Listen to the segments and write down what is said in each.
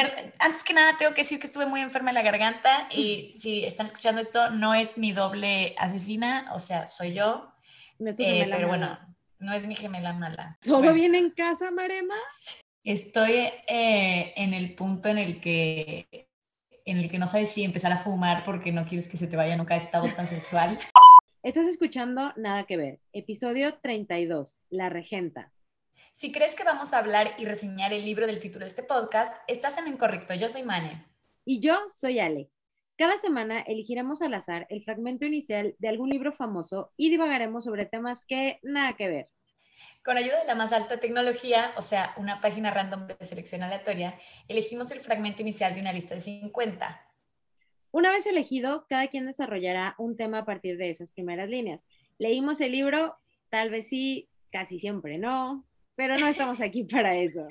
Pero antes que nada, tengo que decir que estuve muy enferma en la garganta y si están escuchando esto, no es mi doble asesina, o sea, soy yo. Eh, pero bueno, no es mi gemela mala. ¿Todo bien en casa, Marema? Estoy eh, en el punto en el que en el que no sabes si empezar a fumar porque no quieres que se te vaya nunca a esta voz tan sensual. Estás escuchando Nada que ver, episodio 32, La Regenta. Si crees que vamos a hablar y reseñar el libro del título de este podcast, estás en lo incorrecto. Yo soy Mane. Y yo soy Ale. Cada semana elegiremos al azar el fragmento inicial de algún libro famoso y divagaremos sobre temas que nada que ver. Con ayuda de la más alta tecnología, o sea, una página random de selección aleatoria, elegimos el fragmento inicial de una lista de 50. Una vez elegido, cada quien desarrollará un tema a partir de esas primeras líneas. Leímos el libro, tal vez sí, casi siempre no, pero no estamos aquí para eso.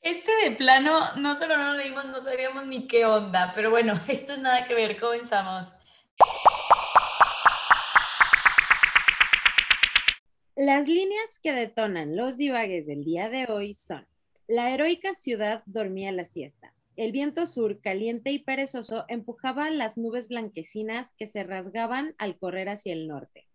Este de plano, no solo no lo leímos, no sabíamos ni qué onda, pero bueno, esto es nada que ver, comenzamos. Las líneas que detonan los divagues del día de hoy son, la heroica ciudad dormía la siesta. El viento sur, caliente y perezoso, empujaba las nubes blanquecinas que se rasgaban al correr hacia el norte.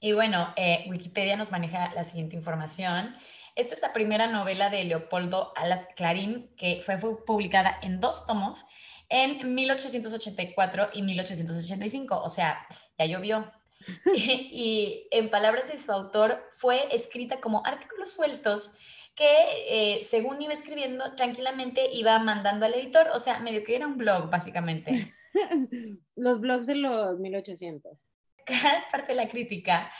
Y bueno, eh, Wikipedia nos maneja la siguiente información. Esta es la primera novela de Leopoldo Alas Clarín que fue publicada en dos tomos en 1884 y 1885. O sea, ya llovió. y, en palabras de su autor, fue escrita como artículos sueltos que eh, según iba escribiendo tranquilamente iba mandando al editor, o sea, medio que era un blog básicamente. los blogs de los 1800. Parte de la crítica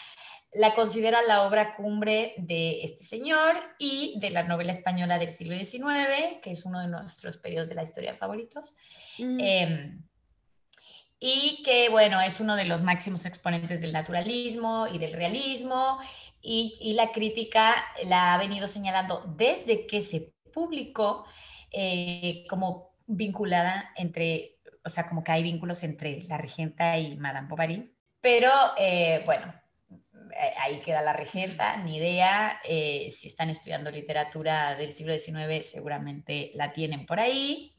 la considera la obra cumbre de este señor y de la novela española del siglo XIX, que es uno de nuestros periodos de la historia favoritos. Em, y que, bueno, es uno de los máximos exponentes del naturalismo y del realismo, y, la crítica la ha venido señalando desde que se publicó eh, como vinculada entre, o sea, como que hay vínculos entre la regenta y Madame Bovary, pero eh, bueno, eh, ahí queda la regenta, ni idea. si están estudiando literatura del siglo XIX, seguramente la tienen por ahí.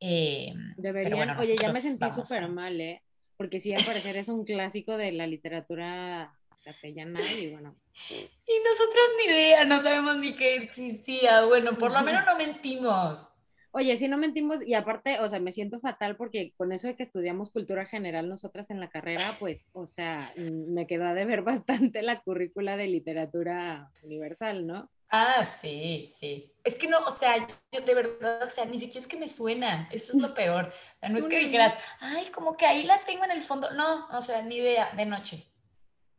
Eh, Deberían, oye, ya me sentí súper mal, ¿eh? Porque sí, al parecer es un clásico de la literatura castellana y bueno. Y nosotros ni idea, no sabemos ni que existía. Bueno, por lo menos no mentimos. Oye, sí no mentimos y aparte, o sea, me siento fatal porque con eso de que estudiamos cultura general nosotras en la carrera, pues, o sea, me quedó a deber bastante la currícula de literatura universal, ¿no? Ah, sí, sí. Es que no, o sea, yo de verdad, o sea, ni siquiera es que me suena, eso es lo peor. O sea, no es que dijeras, ay, como que ahí la tengo en el fondo. No, o sea, ni idea, de noche.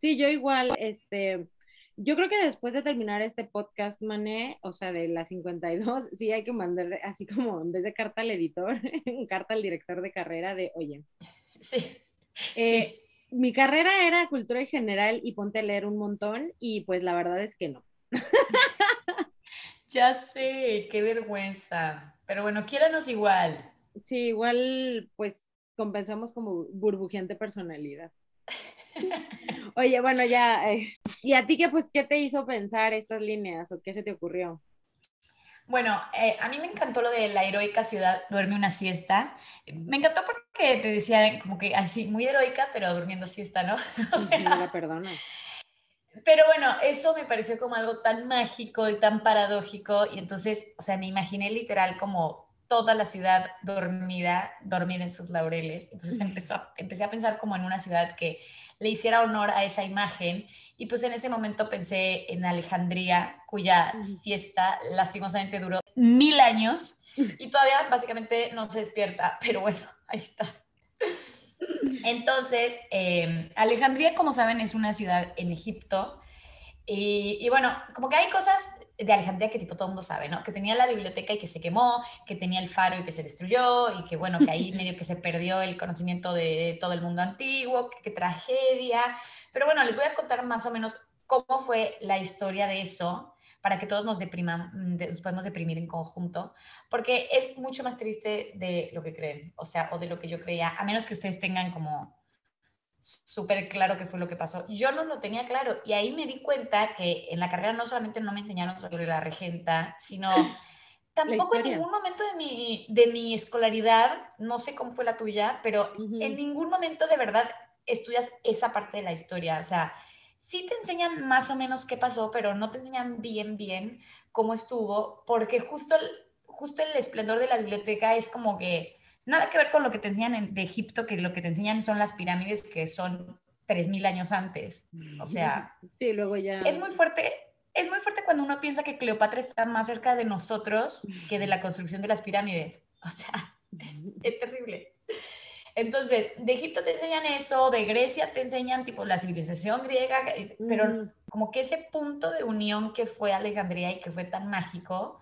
Sí, yo igual, este, yo creo que después de terminar este podcast, Mané, o sea, de las 52, sí hay que mandar así como en vez de carta al editor, carta al director de carrera de, oye. Sí. Eh, mi carrera era cultura en general y ponte a leer un montón y pues la verdad es que no. ya sé, qué vergüenza. Pero bueno, quiéranos igual. Sí, igual pues compensamos como burbujeante personalidad. Oye, bueno, ya. Eh, ¿Y a ti qué, pues, qué te hizo pensar estas líneas o qué se te ocurrió? Bueno, eh, a mí me encantó lo de la heroica ciudad duerme una siesta. Me encantó porque te decía como que así, muy heroica, pero durmiendo siesta, ¿no? O la perdona. Pero bueno, eso me pareció como algo tan mágico y tan paradójico y entonces, o sea, me imaginé literal como toda la ciudad dormida, dormida en sus laureles. Entonces empezó empecé a pensar como en una ciudad que le hiciera honor a esa imagen y pues en ese momento pensé en Alejandría, cuya siesta lastimosamente duró mil años y todavía básicamente no se despierta, pero bueno, ahí está. Entonces, em, Alejandría, como saben, es una ciudad en Egipto. Y, bueno, como que hay cosas de Alejandría que tipo todo el mundo sabe, ¿no? Que tenía la biblioteca y que se quemó, que tenía el faro y que se destruyó, y que bueno, que ahí medio que se perdió el conocimiento de todo el mundo antiguo, qué tragedia. Pero bueno, les voy a contar más o menos cómo fue la historia de eso para que todos nos, depriman, mm, nos podemos deprimir en conjunto, porque es mucho más triste de lo que creen, o sea, o de lo que yo creía, a menos que ustedes tengan como súper claro qué fue lo que pasó. Yo no lo tenía claro y ahí me di cuenta que en la carrera no solamente no me enseñaron sobre la regenta, sino tampoco en ningún momento de mi, de mi escolaridad, no sé cómo fue la tuya, pero en ningún momento de verdad estudias esa parte de la historia. O sea, sí te enseñan más o menos qué pasó, pero no te enseñan bien, bien cómo estuvo, porque justo el, justo el esplendor de la biblioteca es como que nada que ver con lo que te enseñan de Egipto, que lo que te enseñan son las pirámides que son 3.000 años antes. O sea, sí, luego ya... Es muy fuerte. Es muy fuerte cuando uno piensa que Cleopatra está más cerca de nosotros que de la construcción de las pirámides. O sea, es, es terrible. Entonces, de Egipto te enseñan eso, de Grecia te enseñan tipo la civilización griega, eh, pero como que ese punto de unión que fue Alejandría y que fue tan mágico,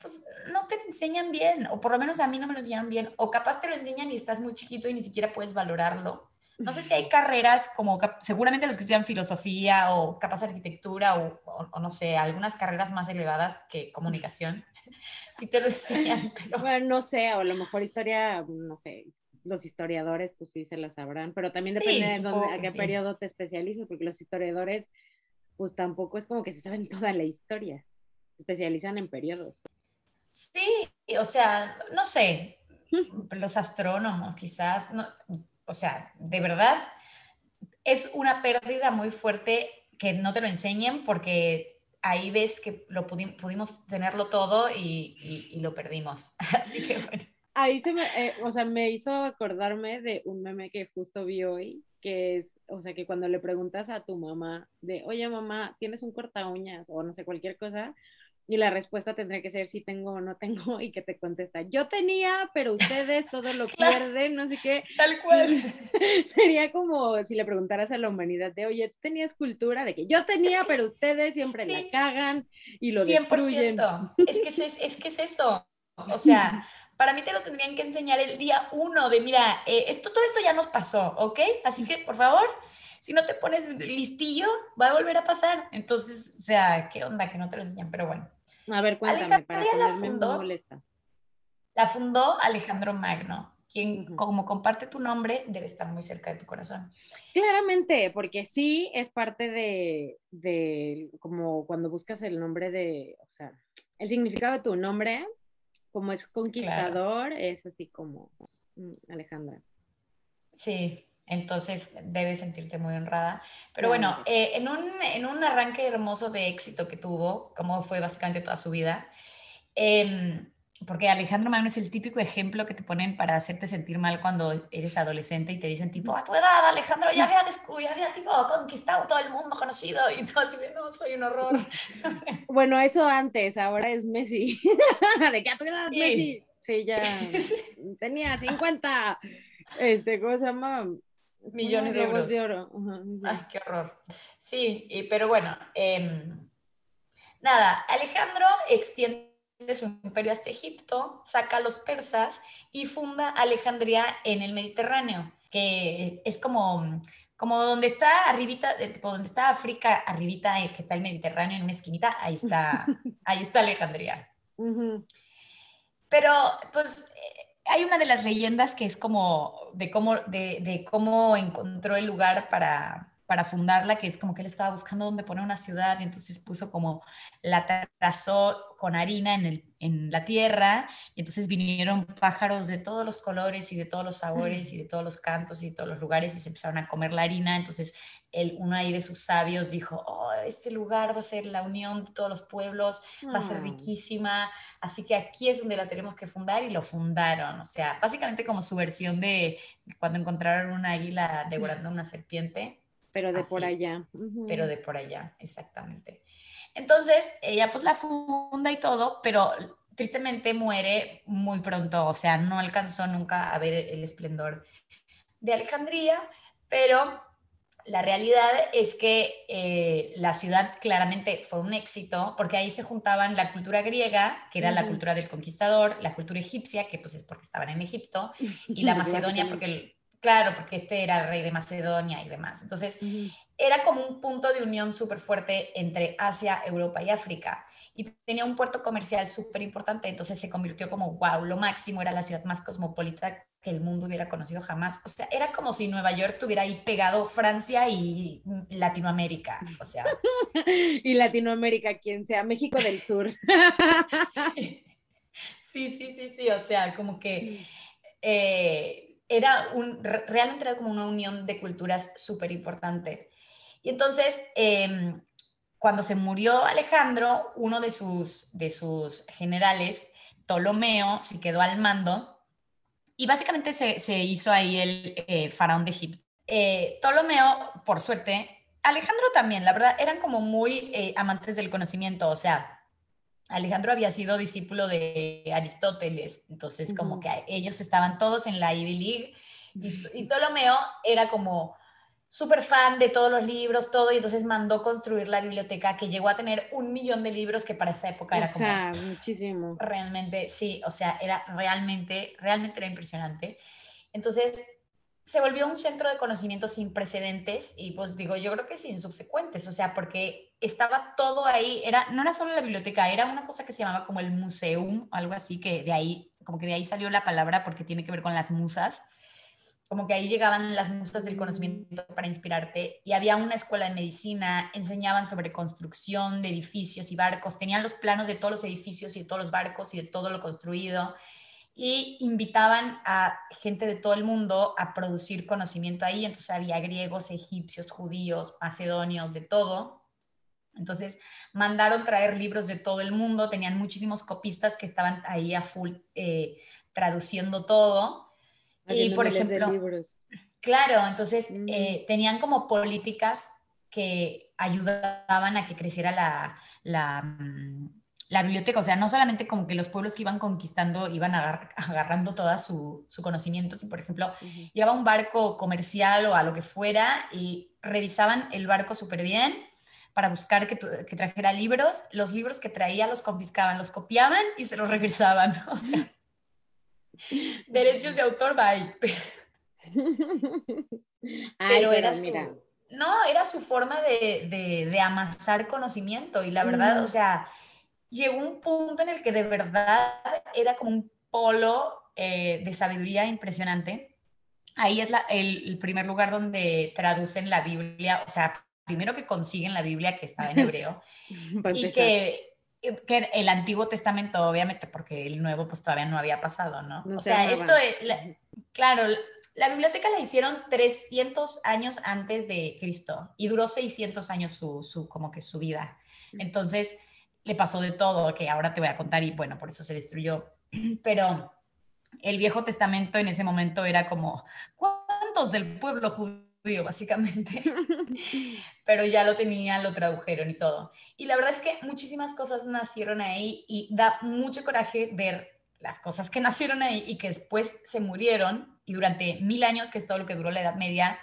pues no te enseñan bien, o por lo menos a mí no me lo enseñan bien, o capaz te lo enseñan y estás muy chiquito y ni siquiera puedes valorarlo. No sé si hay carreras como, seguramente los que estudian filosofía o capaz arquitectura o, o, no sé, algunas carreras más elevadas que comunicación, si te lo enseñan. Pero... Bueno, no sé, o a lo mejor historia, no sé, los historiadores pues sí se la sabrán, pero también depende de dónde, a qué periodo te especializas, porque los historiadores pues tampoco es como que se saben toda la historia, se especializan en periodos. Sí, o sea, no sé, los astrónomos quizás, no, o sea, de verdad es una pérdida muy fuerte que no te lo enseñen porque ahí ves que lo pudimos tenerlo todo y, y lo perdimos. Así que bueno ahí se me, eh, o sea, me hizo acordarme de un meme que justo vi hoy, que es, o sea, que cuando le preguntas a tu mamá de, oye mamá, ¿tienes un corta uñas? O no sé, cualquier cosa, y la respuesta tendría que ser si tengo o no tengo, y que te contesta, yo tenía, pero ustedes todo lo pierden, no sé qué. Tal cual. Sería como si le preguntaras a la humanidad de, oye, ¿tú tenías cultura? De que yo tenía, pero ustedes siempre la cagan y lo 100%. destruyen. Es que es, es que es eso. O sea, para mí te lo tendrían que enseñar el día uno de, mira, eh, esto, todo esto ya nos pasó, ¿ok? Así que, por favor, si no te pones listillo, va a volver a pasar. Entonces, o sea, ¿qué onda que no te lo enseñan? Pero bueno. A ver, cuéntame, para la fundó, la fundó Alejandro Magno, quien como comparte tu nombre debe estar muy cerca de tu corazón. Claramente, porque sí es parte de, de como cuando buscas el nombre de, o sea, el significado de tu nombre, como es conquistador, es así como mm, Alejandra. Sí, entonces debes sentirte muy honrada. Pero bueno, eh, en, un, en, un, arranque hermoso de éxito que tuvo, como fue básicamente toda su vida, eh, porque Alejandro Magno es el típico ejemplo que te ponen para hacerte sentir mal cuando eres adolescente y te dicen tipo, a tu edad Alejandro ya había, ya había tipo conquistado todo el mundo conocido y todo así, no, soy un horror. bueno, eso antes, ahora es Messi. ¿De qué a tu edad Messi? Sí, ya tenía 50, este, ¿cómo se llama? Millones de euros. De oro. Ay, qué horror. Sí, pero bueno, em, nada, Alejandro extiende de su imperio hasta Egipto, saca a los persas y funda Alejandría en el Mediterráneo, que es como, como donde está arribita, donde está África, arribita, eh, que está el Mediterráneo en una esquinita, ahí está, ahí está Alejandría. Pero, pues, eh, hay una de las leyendas que es como de cómo, de, de cómo encontró el lugar para, para fundarla, que es como que él estaba buscando dónde poner una ciudad y entonces puso como la trazó con harina en, el, en la tierra y entonces vinieron pájaros de todos los colores y de todos los sabores y de todos los cantos y de todos los lugares y se empezaron a comer la harina. Entonces él, uno ahí de sus sabios dijo, oh, este lugar va a ser la unión de todos los pueblos, va a ser ah. riquísima, así que aquí es donde la tenemos que fundar y lo fundaron. O sea, básicamente como su versión de cuando encontraron una águila devorando una serpiente pero de por allá. Pero de por allá, exactamente. Entonces, ella pues la funda y todo, pero tristemente muere muy pronto, o sea, no alcanzó nunca a ver el esplendor de Alejandría, pero la realidad es que eh, la ciudad claramente fue un éxito porque ahí se juntaban la cultura griega, que era la cultura del conquistador, la cultura egipcia, que pues es porque estaban en Egipto, y la macedonia porque el, Claro, porque este era el rey de Macedonia y demás. Entonces, era como un punto de unión súper fuerte entre Asia, Europa y África. Y tenía un puerto comercial súper importante, entonces se convirtió como, wow, lo máximo, era la ciudad más cosmopolita que el mundo hubiera conocido jamás. O sea, era como si Nueva York tuviera ahí pegado Francia y Latinoamérica. O sea. y Latinoamérica, quien sea, México del Sur. sí. Sí, sí, sí, sí, o sea, como que eh, era un, realmente era como una unión de culturas súper importante. Y entonces, em, cuando se murió Alejandro, uno de sus, de sus generales, Ptolomeo, se quedó al mando y básicamente se, se hizo ahí el eh, faraón de Egipto. Eh, Ptolomeo, por suerte, Alejandro también, la verdad, eran como muy eh, amantes del conocimiento, o sea, Alejandro había sido discípulo de Aristóteles, entonces como que ellos estaban todos en la Ivy League y, Ptolomeo era como súper fan de todos los libros, todo, y entonces mandó construir la biblioteca que llegó a tener un millón de libros que para esa época era como... Sea, muchísimo. Realmente, sí, o sea, era realmente, realmente era impresionante. Entonces, se volvió un centro de conocimiento sin precedentes y pues digo, yo creo que sin subsecuentes, o sea, porque estaba todo ahí, era, no era solo la biblioteca, era una cosa que se llamaba como el museum, algo así, que de ahí, como que de ahí salió la palabra porque tiene que ver con las musas, como que ahí llegaban las musas del conocimiento para inspirarte y había una escuela de medicina, enseñaban sobre construcción de edificios y barcos, tenían los planos de todos los edificios y de todos los barcos y de todo lo construido y invitaban a gente de todo el mundo a producir conocimiento ahí. Entonces había griegos, egipcios, judíos, macedonios, de todo. Entonces mandaron traer libros de todo el mundo, tenían muchísimos copistas que estaban ahí a full eh, traduciendo todo. y por ejemplo, claro, entonces mm. eh, tenían como políticas que ayudaban a que creciera la, la mm, la biblioteca, o sea, no solamente como que los pueblos que iban conquistando iban agarrando todo su, conocimiento, si por ejemplo llevaba un barco comercial o a lo que fuera y revisaban el barco súper bien para buscar que, que, trajera libros, los libros que traía los confiscaban, los copiaban y se los regresaban, o sea, derechos de autor, bye. Pero, era su, no, era su forma de, de, de amasar conocimiento y la verdad, o sea llegó un punto en el que de verdad era como un polo eh, de sabiduría impresionante. Ahí es el, primer lugar donde traducen la Biblia, o sea, primero que consiguen la Biblia que estaba en hebreo y que, que, el Antiguo Testamento, obviamente, porque el Nuevo pues todavía no había pasado, ¿no? o sea, esto es, claro, la biblioteca la hicieron 300 años antes de Cristo y duró 600 años su, su como que su vida. Entonces, le pasó de todo, que ahora te voy a contar y bueno, por eso se destruyó. Pero el Viejo Testamento en ese momento era como, ¿cuántos del pueblo judío, básicamente? Pero ya lo tenían, lo tradujeron y todo. Y la verdad es que muchísimas cosas nacieron ahí y da mucho coraje ver las cosas que nacieron ahí y que después se murieron y durante mil años, que es todo lo que duró la Edad Media,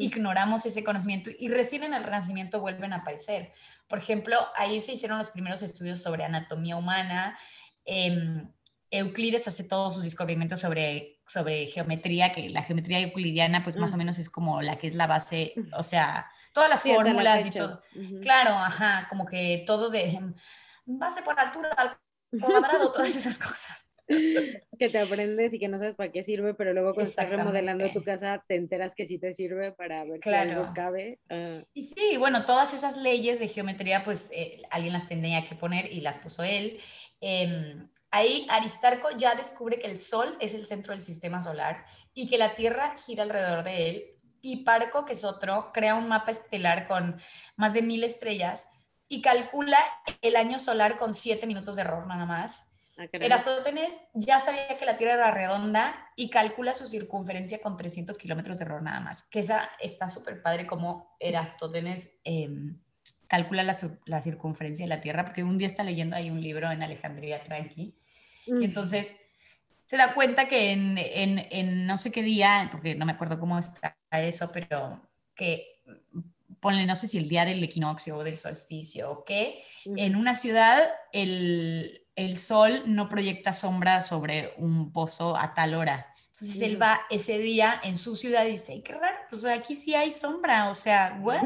ignoramos ese conocimiento y recién en el Renacimiento vuelven a aparecer. Por ejemplo, ahí se hicieron los primeros estudios sobre anatomía humana. Em, Euclides hace todos sus descubrimientos sobre, sobre geometría, que la geometría euclidiana pues más o menos es como la que es la base, o sea, todas las fórmulas y todo. Claro, ajá, como que todo de em, base por altura al cuadrado, todas esas cosas. Que te aprendes y que no sabes para qué sirve, pero luego cuando estás remodelando tu casa te enteras que sí te sirve para ver claro. si algo cabe. Ah. Y sí, bueno, todas esas leyes de geometría, pues eh, alguien las tenía que poner y las puso él. Em, ahí Aristarco ya descubre que el Sol es el centro del sistema solar y que la Tierra gira alrededor de él. Y Parco, que es otro, crea un mapa estelar con más de mil estrellas y calcula el año solar con siete minutos de error nada más Ah, Eratóstenes ya sabía que la Tierra era redonda y calcula su circunferencia con 300 kilómetros de error nada más. Que esa está súper padre como Eratóstenes em, calcula la, circunferencia de la Tierra, porque un día está leyendo ahí un libro en Alejandría Tranqui. Y entonces se da cuenta que en, no sé qué día, porque no me acuerdo cómo está eso, pero que ponle, no sé si el día del equinoccio o del solsticio o qué, en una ciudad el, el sol no proyecta sombra sobre un pozo a tal hora. Entonces él va ese día en su ciudad y dice, qué raro, pues aquí sí hay sombra, o sea, ¿what?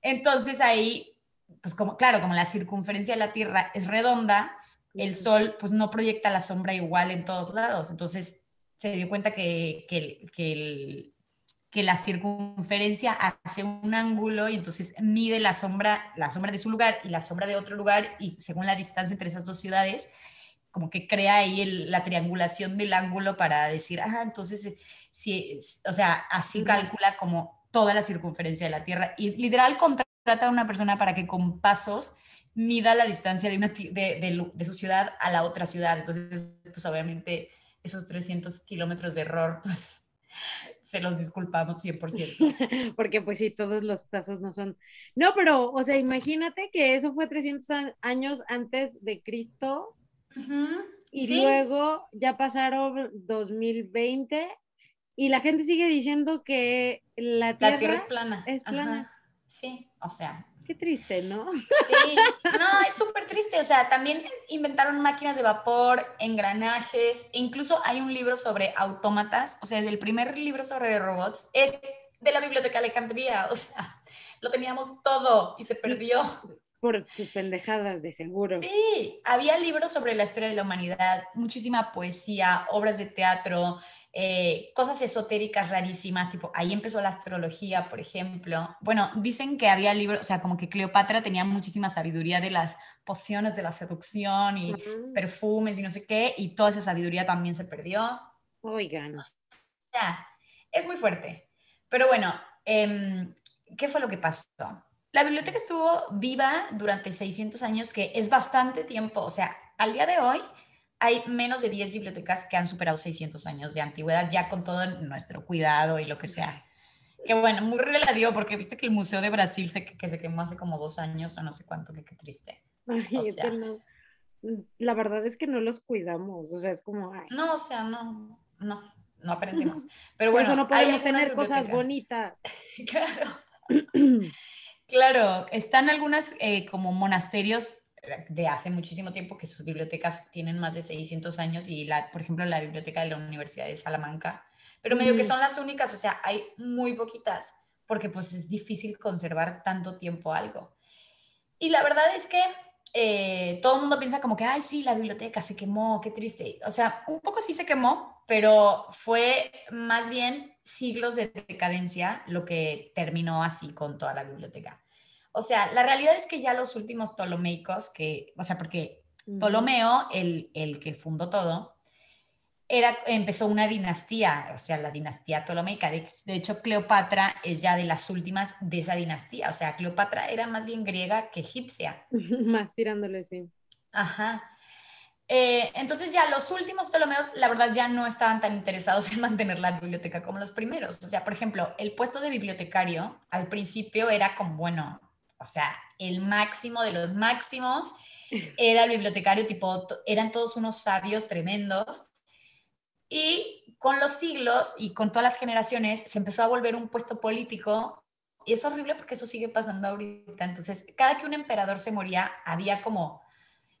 Entonces ahí, pues como, claro, como la circunferencia de la Tierra es redonda, el sol pues no proyecta la sombra igual en todos lados. Entonces se dio cuenta que, que, que el, que la circunferencia hace un ángulo y entonces mide la sombra, la sombra de su lugar y la sombra de otro lugar y según la distancia entre esas dos ciudades como que crea ahí la triangulación del ángulo para decir, ah, entonces, si, o sea, así calcula como toda la circunferencia de la Tierra. Y literal contrata a una persona para que con pasos mida la distancia de, una, de, de, su ciudad a la otra ciudad. Entonces, pues obviamente esos 300 kilómetros de error, pues se los disculpamos 100%. Porque pues sí, todos los pasos no son... No, pero, o sea, imagínate que eso fue 300 años antes de Cristo. Y luego ya pasaron 2020 y la gente sigue diciendo que la Tierra, es plana. Es plana. Sí, o sea, Qué triste, ¿no? Sí, no, es súper triste. O sea, también inventaron máquinas de vapor, engranajes, e incluso hay un libro sobre autómatas, o sea, es el primer libro sobre robots, es de la Biblioteca Alejandría, o sea, lo teníamos todo y se perdió. Por sus pendejadas, de seguro. Sí, había libros sobre la historia de la humanidad, muchísima poesía, obras de teatro, eh, cosas esotéricas rarísimas, tipo, ahí empezó la astrología, por ejemplo. Bueno, dicen que había libros, o sea, como que Cleopatra tenía muchísima sabiduría de las pociones de la seducción y perfumes y no sé qué, y toda esa sabiduría también se perdió. Oigan. Ya, es muy fuerte. Pero bueno, em, ¿qué fue lo que pasó? La biblioteca estuvo viva durante 600 años, que es bastante tiempo, o sea, al día de hoy hay menos de 10 bibliotecas que han superado 600 años de antigüedad, ya con todo nuestro cuidado y lo que sea. Que bueno, muy relativo, porque viste que el Museo de Brasil se, que se quemó hace como dos años o no sé cuánto, que qué triste. La verdad es que no los cuidamos, o sea, es como... No, o sea, no, no, no aprendemos. Pero bueno, Por eso no podemos tener cosas bonitas. claro. claro, están algunas eh, como monasterios de hace muchísimo tiempo que sus bibliotecas tienen más de 600 años y la, por ejemplo, la biblioteca de la Universidad de Salamanca, pero medio que son las únicas, o sea, hay muy poquitas porque pues es difícil conservar tanto tiempo algo. Y la verdad es que eh, todo el mundo piensa como que, ay, sí, la biblioteca se quemó, qué triste. O sea, un poco sí se quemó, pero fue más bien siglos de decadencia lo que terminó así con toda la biblioteca. O sea, la realidad es que ya los últimos ptolomeicos, que, o sea, porque Ptolomeo, el, el que fundó todo, era, empezó una dinastía, o sea, la dinastía ptolomeica. De, hecho, Cleopatra es ya de las últimas de esa dinastía. O sea, Cleopatra era más bien griega que egipcia. más tirándole, sí. Ajá. Eh, entonces ya los últimos Ptolomeos, la verdad, ya no estaban tan interesados en mantener la biblioteca como los primeros. O sea, por ejemplo, el puesto de bibliotecario al principio era como, bueno, o sea, el máximo de los máximos era el bibliotecario, tipo, eran todos unos sabios tremendos. Y con los siglos y con todas las generaciones se empezó a volver un puesto político y es horrible porque eso sigue pasando ahorita. Entonces, cada que un emperador se moría, había como,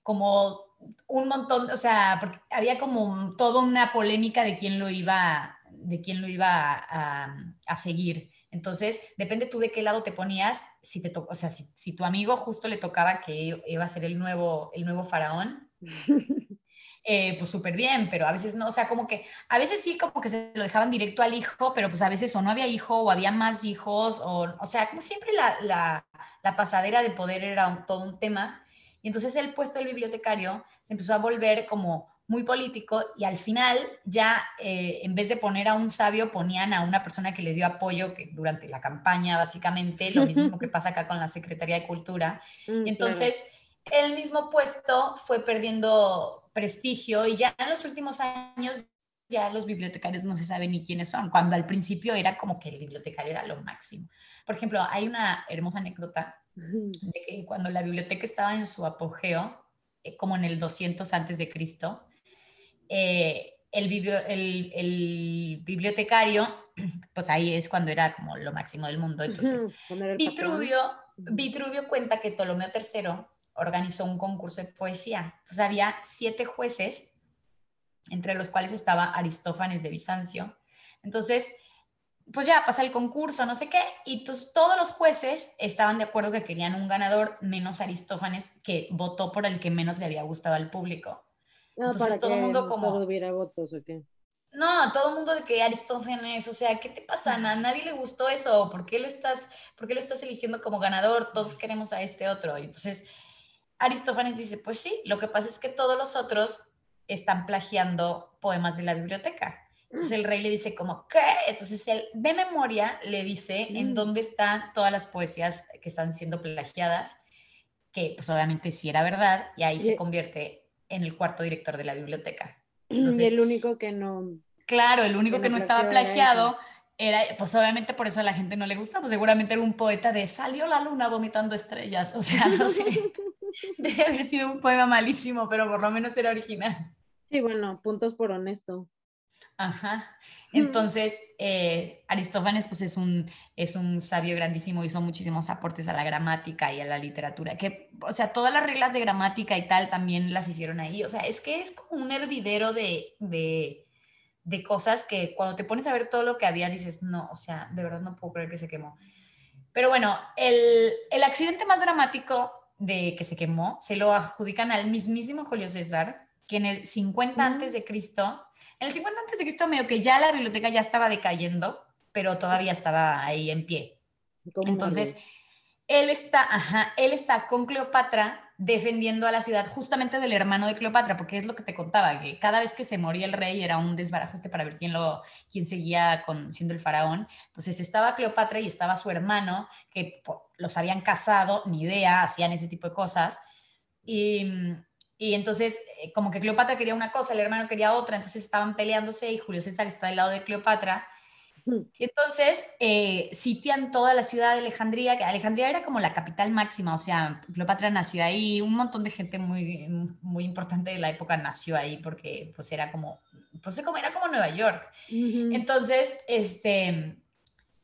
como un montón, o sea, había como toda una polémica de quién lo iba, de quién lo iba a, a seguir. Entonces, depende tú de qué lado te ponías, si te o sea, si, tu amigo justo le tocaba que iba a ser el nuevo, el nuevo faraón, eh, pues súper bien, pero a veces no, o sea, como que, a veces sí como que se lo dejaban directo al hijo, pero pues a veces o no había hijo o había más hijos, o, o sea, como siempre la, la pasadera de poder era todo un tema. Y entonces el puesto del bibliotecario se empezó a volver como muy político y al final ya eh, en vez de poner a un sabio ponían a una persona que le dio apoyo que durante la campaña básicamente, lo mismo que pasa acá con la Secretaría de Cultura. Mm, entonces el mismo puesto fue perdiendo prestigio y ya en los últimos años ya los bibliotecarios no se saben ni quiénes son, cuando al principio era como que el bibliotecario era lo máximo. Por ejemplo, hay una hermosa anécdota de que cuando la biblioteca estaba en su apogeo, eh, como en el 200 antes de Cristo, eh, el, el, bibliotecario, pues ahí es cuando era como lo máximo del mundo. Entonces, Vitruvio, Vitruvio cuenta que Ptolomeo III organizó un concurso de poesía. Entonces había siete jueces, entre los cuales estaba Aristófanes de Bizancio. Entonces, pues ya pasa el concurso, no sé qué, y todos los jueces estaban de acuerdo que querían un ganador, menos Aristófanes, que votó por el que menos le había gustado al público. No, Entonces para todo el mundo como... Hubiera votos o qué. No, todo el mundo de que Aristófanes, o sea, ¿qué te pasa? A nadie le gustó eso, ¿por qué lo estás, por qué lo estás eligiendo como ganador? Todos queremos a este otro. Y entonces Aristófanes dice, pues sí, lo que pasa es que todos los otros están plagiando poemas de la biblioteca. Entonces el rey le dice como, ¿qué? Entonces él de memoria le dice en dónde están todas las poesías que están siendo plagiadas, que pues obviamente sí era verdad, y ahí se convierte en el cuarto director de la biblioteca. y el único que no... Claro, el único que, no estaba plagiado era, pues obviamente por eso a la gente no le gusta, pues seguramente era un poeta de salió la luna vomitando estrellas, o sea, no sé, debe haber sido un poema malísimo, pero por lo menos era original. Sí, bueno, puntos por honesto. Ajá. Entonces, eh, Aristófanes pues es un, es un sabio grandísimo, hizo muchísimos aportes a la gramática y a la literatura, que, o sea, todas las reglas de gramática y tal también las hicieron ahí, o sea, es que es como un hervidero de, de, de cosas que cuando te pones a ver todo lo que había dices, no, o sea, de verdad no puedo creer que se quemó. Pero bueno, el, el accidente más dramático de que se quemó se lo adjudican al mismísimo Julio César, que en el 50 antes de Cristo en el 50 antes de Cristo medio que ya la biblioteca ya estaba decayendo, pero todavía estaba ahí en pie. Entonces, él está, ajá, él está con Cleopatra defendiendo a la ciudad justamente del hermano de Cleopatra, porque es lo que te contaba, que cada vez que se moría el rey era un desbarajuste para ver quién, lo, quién seguía con, siendo el faraón. Entonces estaba Cleopatra y estaba su hermano, que los habían casado, ni idea, hacían ese tipo de cosas. Y, y entonces, eh, como que Cleopatra quería una cosa, el hermano quería otra, entonces estaban peleándose y Julio César está del lado de Cleopatra. Y entonces eh, sitian toda la ciudad de Alejandría, que Alejandría era como la capital máxima, o sea, Cleopatra nació ahí, un montón de gente muy, muy importante de la época nació ahí porque pues era como, pues como, era como Nueva York. Entonces, este,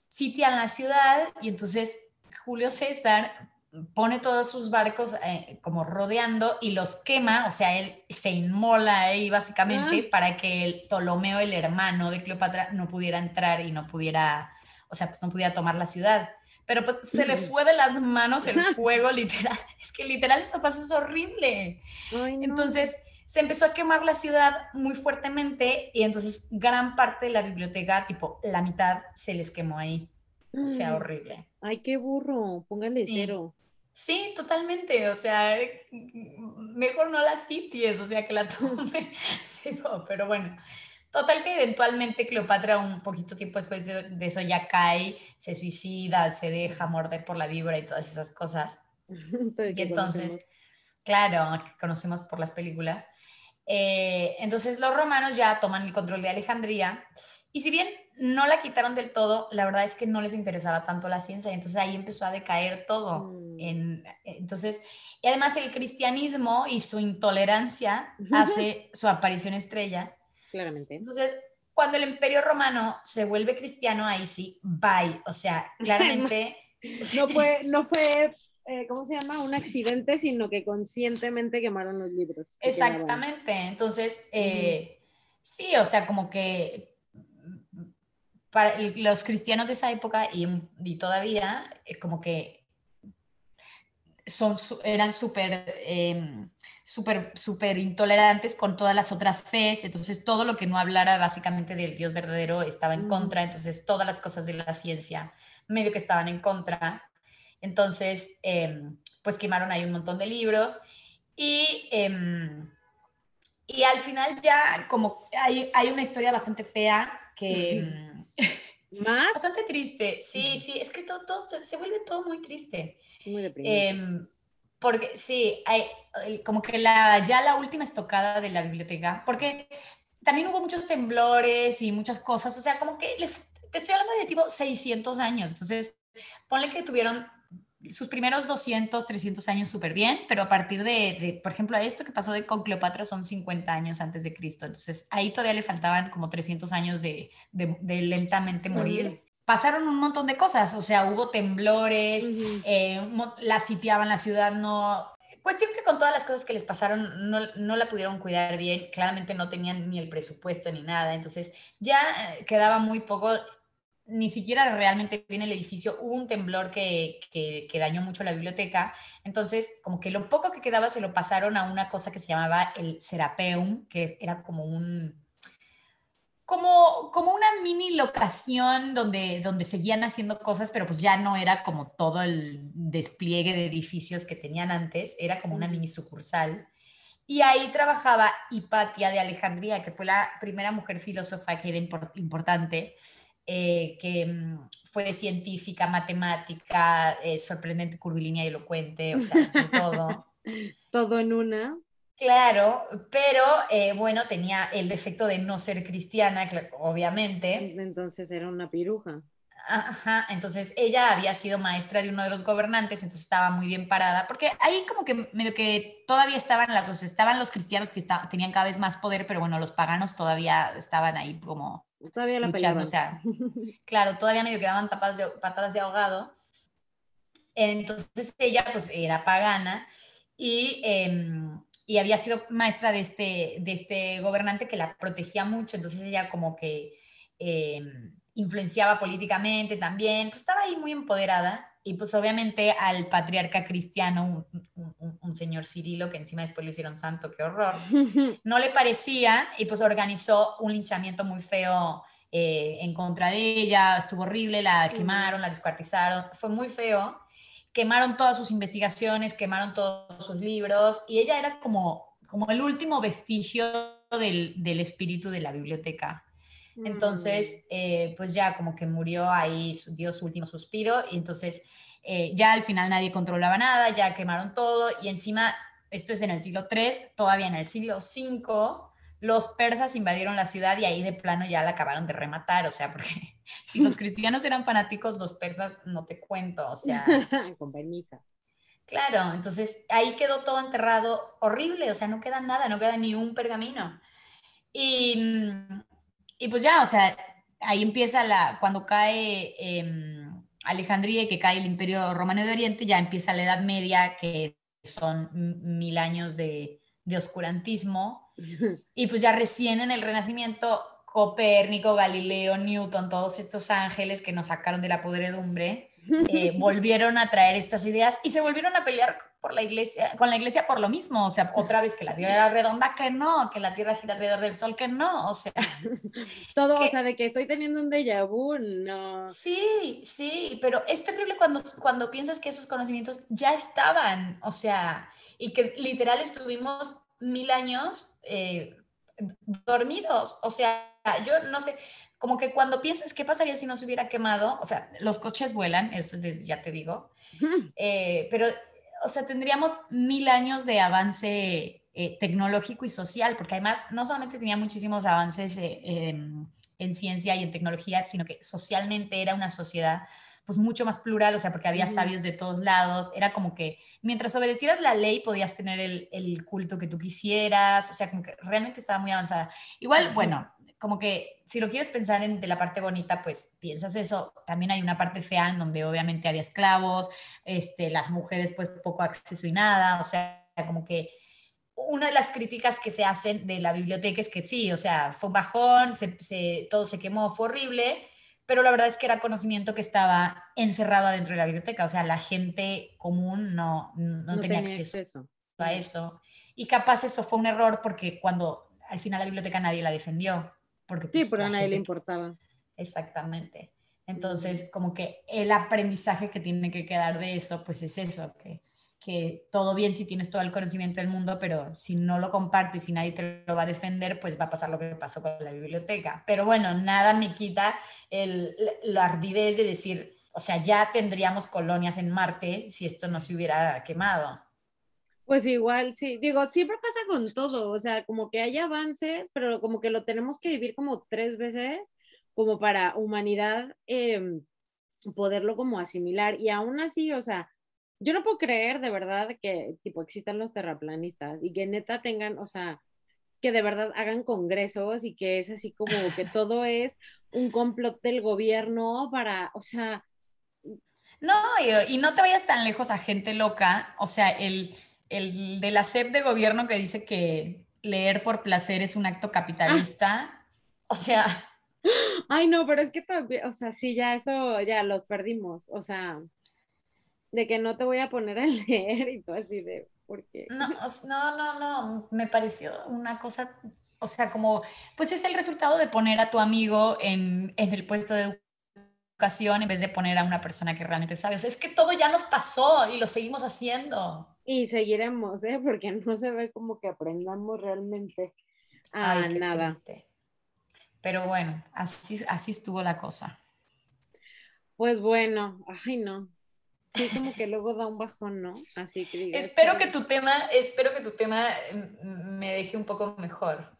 sitian la ciudad y entonces Julio César pone todos sus barcos eh, como rodeando y los quema, o sea, él se inmola ahí básicamente ah. para que el Ptolomeo, el hermano de Cleopatra, no pudiera entrar y no pudiera, o sea, pues no pudiera tomar la ciudad. Pero pues se le fue de las manos el fuego, literal. Es que literal eso pasó, es horrible. Entonces se empezó a quemar la ciudad muy fuertemente y entonces gran parte de la biblioteca, tipo la mitad, se les quemó ahí. O sea, horrible. Ay, qué burro, póngale cero. Sí, totalmente, o sea, mejor no la sities, o sea, que la tome, pero bueno, total que eventualmente Cleopatra un poquito tiempo después de, eso ya cae, se suicida, se deja morder por la víbora y todas esas cosas. y entonces, claro, que conocemos por las películas. Eh, entonces los romanos ya toman el control de Alejandría y si bien no la quitaron del todo, la verdad es que no les interesaba tanto la ciencia y entonces ahí empezó a decaer todo. Mm. En, entonces, y además el cristianismo y su intolerancia hace su aparición estrella. Claramente. Entonces, cuando el imperio romano se vuelve cristiano, ahí sí, bye. O sea, claramente... no fue, no fue eh, ¿cómo se llama? Un accidente, sino que conscientemente quemaron los libros. Exactamente. Entonces, eh, sí, o sea, como que para los cristianos de esa época y, y todavía eh, como que son, eran súper eh, súper súper intolerantes con todas las otras fe entonces todo lo que no hablara básicamente del Dios verdadero estaba en contra, entonces todas las cosas de la ciencia medio que estaban en contra, entonces em, pues quemaron ahí un montón de libros. Y, em, y al final ya como hay, hay una historia bastante fea que... ¿Más? Bastante triste, sí, sí, es que todo, todo se vuelve todo muy triste. Muy deprimente. Em, porque sí, hay, como que la, ya la última estocada de la biblioteca, porque también hubo muchos temblores y muchas cosas, o sea, como que les, te estoy hablando de tipo 600 años, entonces ponle que tuvieron sus primeros 200, 300 años súper bien, pero a partir de, por ejemplo, esto que pasó de con Cleopatra son 50 años antes de Cristo, entonces ahí todavía le faltaban como 300 años de, de, lentamente morir. Pasaron un montón de cosas, o sea, hubo temblores, eh, la sitiaban la ciudad, no... Cuestión que con todas las cosas que les pasaron no, no la pudieron cuidar bien, claramente no tenían ni el presupuesto ni nada, entonces ya eh, quedaba muy poco ni siquiera realmente viene el edificio, hubo un temblor que, que, dañó mucho la biblioteca, entonces como que lo poco que quedaba se lo pasaron a una cosa que se llamaba el Serapeum, que era como un... Como, como una mini locación donde, donde seguían haciendo cosas, pero pues ya no era como todo el despliegue de edificios que tenían antes, era como una mini sucursal. Y ahí trabajaba Hipatia de Alejandría, que fue la primera mujer filósofa que era importante, eh, que mm, fue científica, matemática, eh, sorprendente, curvilínea y elocuente, o sea, todo. todo en una. Claro, pero eh, bueno, tenía el defecto de no ser cristiana, obviamente. Entonces era una piruja. Ajá, entonces ella había sido maestra de uno de los gobernantes, entonces estaba muy bien parada, porque ahí como que medio que todavía estaban las, o estaban los cristianos que tenían cada vez más poder, pero bueno, los paganos todavía estaban ahí como todavía la luchando, o sea, claro, todavía medio quedaban tapadas de, patadas de ahogado. Entonces ella pues era pagana y, em, y había sido maestra de este, de este gobernante que la protegía mucho, entonces ella como que... Em, influenciaba políticamente también, pues estaba ahí muy empoderada y pues obviamente al patriarca cristiano, un, señor Cirilo, que encima después lo hicieron santo, qué horror, no le parecía y pues organizó un linchamiento muy feo eh, en contra de ella, estuvo horrible, la quemaron, la descuartizaron, fue muy feo, quemaron todas sus investigaciones, quemaron todos sus libros y ella era como, como el último vestigio del, del espíritu de la biblioteca. Entonces, mm. eh, pues ya como que murió ahí, dio su último suspiro y entonces eh, ya al final nadie controlaba nada, ya quemaron todo y encima, esto es en el siglo III, todavía en el siglo V, los persas invadieron la ciudad y ahí de plano ya la acabaron de rematar, o sea, porque si los cristianos eran fanáticos, los persas no te cuento, o sea... Con Claro, entonces ahí quedó todo enterrado horrible, o sea, no queda nada, no queda ni un pergamino. Y, mm, y pues ya, o sea, ahí empieza la, cuando cae em, Alejandría y que cae el Imperio Romano de Oriente, ya empieza la Edad Media, que son mil años de, de oscurantismo. Y pues ya recién en el Renacimiento, Copérnico, Galileo, Newton, todos estos ángeles que nos sacaron de la podredumbre, eh, volvieron a traer estas ideas y se volvieron a pelear por la iglesia, con la iglesia por lo mismo, o sea, otra vez que la tierra era redonda, que no, que la tierra gira alrededor del sol, que no, o sea. Todo, o sea, de que estoy teniendo un déjà vu, no. Sí, sí, pero es terrible cuando, cuando piensas que esos conocimientos ya estaban, o sea, y que literal estuvimos mil años eh, dormidos, o sea, yo no sé, como que cuando piensas qué pasaría si no se hubiera quemado, o sea, los coches vuelan, eso ya te digo, eh, pero, o sea, tendríamos mil años de avance eh, tecnológico y social, porque además no solamente tenía muchísimos avances eh, em, en ciencia y en tecnología, sino que socialmente era una sociedad pues mucho más plural, o sea, porque había sabios de todos lados, era como que mientras obedecieras la ley podías tener el, el culto que tú quisieras, o sea, como que realmente estaba muy avanzada. Igual, bueno, como que si lo quieres pensar en de la parte bonita, pues piensas eso. También hay una parte fea en donde obviamente había esclavos, este, las mujeres pues poco acceso y nada, o sea, como que una de las críticas que se hacen de la biblioteca es que sí, o sea, fue un bajón, se, todo se quemó, fue horrible, pero la verdad es que era conocimiento que estaba encerrado adentro de la biblioteca, o sea, la gente común no, no, tenía, acceso, a eso. Y capaz eso fue un error porque cuando al final la biblioteca nadie la defendió. Porque, sí, pues, pero a nadie le importaba. Exactamente. Entonces, como que el aprendizaje que tiene que quedar de eso, pues es eso, que, que todo bien si tienes todo el conocimiento del mundo, pero si no lo compartes y nadie te lo va a defender, pues va a pasar lo que pasó con la biblioteca. Pero bueno, nada me quita el, la ardidez de decir, o sea, ya tendríamos colonias en Marte si esto no se hubiera quemado. Pues igual, sí, digo, siempre pasa con todo, o sea, como que hay avances, pero como que lo tenemos que vivir como tres veces, como para humanidad em, poderlo como asimilar. Y aún así, o sea, yo no puedo creer de verdad que tipo existan los terraplanistas y que neta tengan, o sea, que de verdad hagan congresos y que es así como que todo es un complot del gobierno para, o sea... No, y, y no te vayas tan lejos a gente loca, o sea, el el de la SEP de gobierno que dice que leer por placer es un acto capitalista. O sea. Ay, no, pero es que todavía, o sea, sí, ya eso, ya los perdimos. O sea, de que no te voy a poner a leer y todo así de, ¿por qué? No, no, no, no, me pareció una cosa, o sea, como, pues es el resultado de poner a tu amigo en, en el puesto de educación en vez de poner a una persona que realmente sabe. O sea, es que todo ya nos pasó y lo seguimos haciendo. Y seguiremos, ¿eh? Porque no se ve como que aprendamos realmente a nada. Pero bueno, así, así estuvo la cosa. Pues bueno, ay no. Sí, como que luego da un bajón, ¿no? Así que Espero que tu tema, espero que tu tema me deje un poco mejor.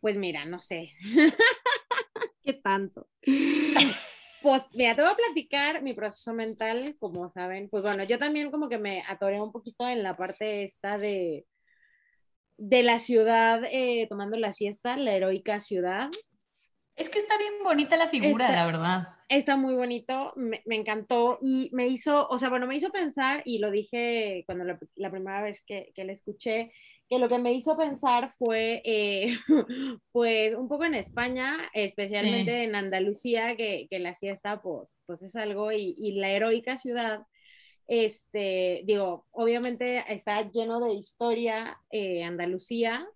Pues mira, no sé. ¿Qué tanto? Pues mira, te voy a platicar mi proceso mental, como saben. Pues bueno, yo también como que me atoré un poquito en la parte esta de, de la ciudad, eh, tomando la siesta, la heroica ciudad. Es que está bien bonita la figura, la verdad. Está muy bonito, me, encantó y me hizo, o sea, bueno, me hizo pensar, y lo dije cuando la, primera vez que, que la escuché, que lo que me hizo pensar fue, eh, pues, un poco en España, especialmente en Andalucía, que, que, la siesta, pues, pues es algo, y, y, la heroica ciudad, este, digo, obviamente está lleno de historia eh, Andalucía,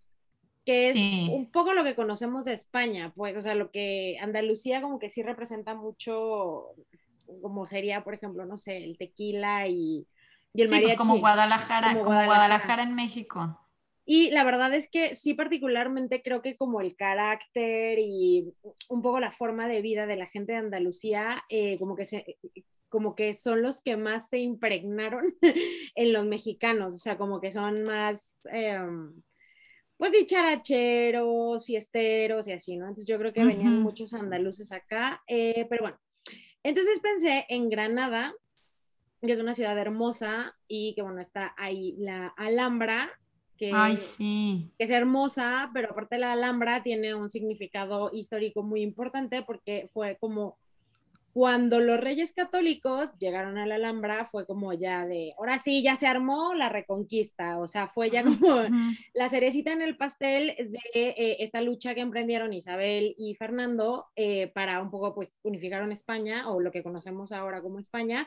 que es un poco lo que conocemos de España, pues, o sea, lo que Andalucía como que sí representa mucho, como sería, por ejemplo, no sé, el tequila y, y el sí, pues como Guadalajara, como Guadalajara en México. Y la verdad es que sí, particularmente creo que como el carácter y un poco la forma de vida de la gente de Andalucía, eh, como, que se, como que son los que más se impregnaron en los mexicanos, o sea, como que son más, em, pues dicharacheros, fiesteros y así, ¿no? Entonces yo creo que venían muchos andaluces acá, eh, pero bueno, entonces pensé en Granada, que es una ciudad hermosa y que bueno, está ahí la Alhambra, que, Ay, sí. que es hermosa, pero aparte la Alhambra tiene un significado histórico muy importante porque fue como cuando los reyes católicos llegaron a la Alhambra, fue como ya de, ahora sí, ya se armó la reconquista, o sea, fue ya como la cerecita en el pastel de eh, esta lucha que emprendieron Isabel y Fernando eh, para un poco pues unificaron España o lo que conocemos ahora como España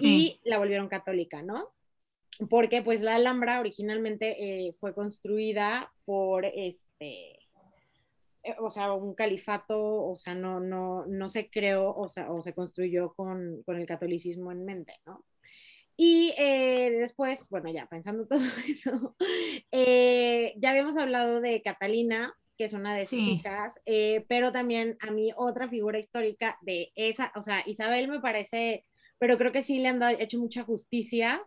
y la volvieron católica, ¿no? Porque pues la Alhambra originalmente eh, fue construida por este, eh, o sea, un califato, o sea, no, no, no se creó, o sea, o se construyó con, con el catolicismo en mente, ¿no? Y eh, después, bueno, ya pensando todo eso, ya habíamos hablado de Catalina, que es una de sus hijas, pero también a mí otra figura histórica de esa, o sea, Isabel me parece, pero creo que sí le han dado, hecho mucha justicia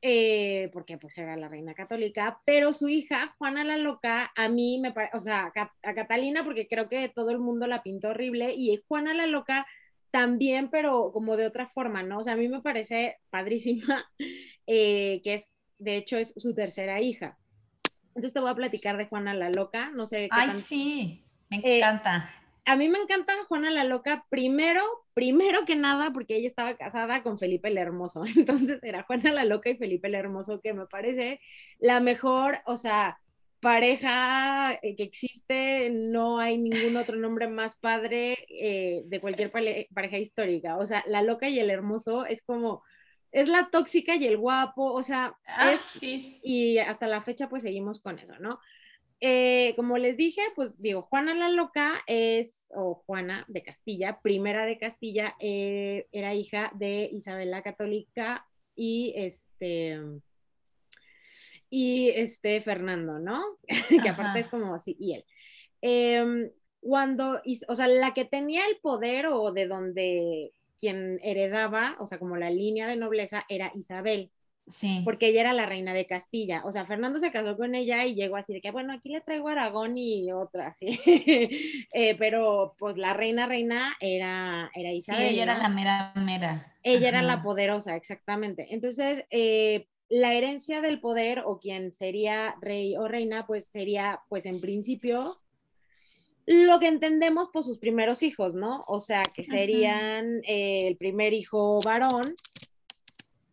eh, porque pues era la reina católica, pero su hija, Juana la Loca, a mí me parece, o sea, a Catalina, porque creo que todo el mundo la pintó horrible, y Juana la Loca también, pero como de otra forma, ¿no? O sea, a mí me parece padrísima, eh, que es, de hecho, es su tercera hija. Entonces te voy a platicar de Juana la Loca, no sé. Qué Ay, sí, me eh, encanta a mí me encanta Juana la Loca, primero, primero que nada, porque ella estaba casada con Felipe el Hermoso. Entonces era Juana la Loca y Felipe el Hermoso, que me parece la mejor, o sea, pareja eh, que existe, no hay ningún otro nombre más padre eh, de cualquier pareja histórica. O sea, la loca y el hermoso es como, es la tóxica y el guapo, o sea, ah, es, sí. y hasta la fecha pues seguimos con eso, ¿no? Eh, como les dije, pues digo, Juana la Loca es, o Juana de Castilla, primera de Castilla, eh, era hija de Isabel la Católica y este, y este Fernando, ¿no? que aparte es como, sí, y él. Em, cuando, o sea, la que tenía el poder o de donde quien heredaba, o sea, como la línea de nobleza era Isabel. Sí. Porque ella era la reina de Castilla. O sea, Fernando se casó con ella y llegó así de que, bueno, aquí le traigo Aragón y otra, sí. Eh, pero pues la reina, reina era, era Isabel. Sí, ella era la mera, mera. Ella era la poderosa, exactamente. Entonces, eh, la herencia del poder o quien sería rey o reina, pues sería, pues en principio, lo que entendemos por sus primeros hijos, ¿no? O sea, que serían eh, el primer hijo varón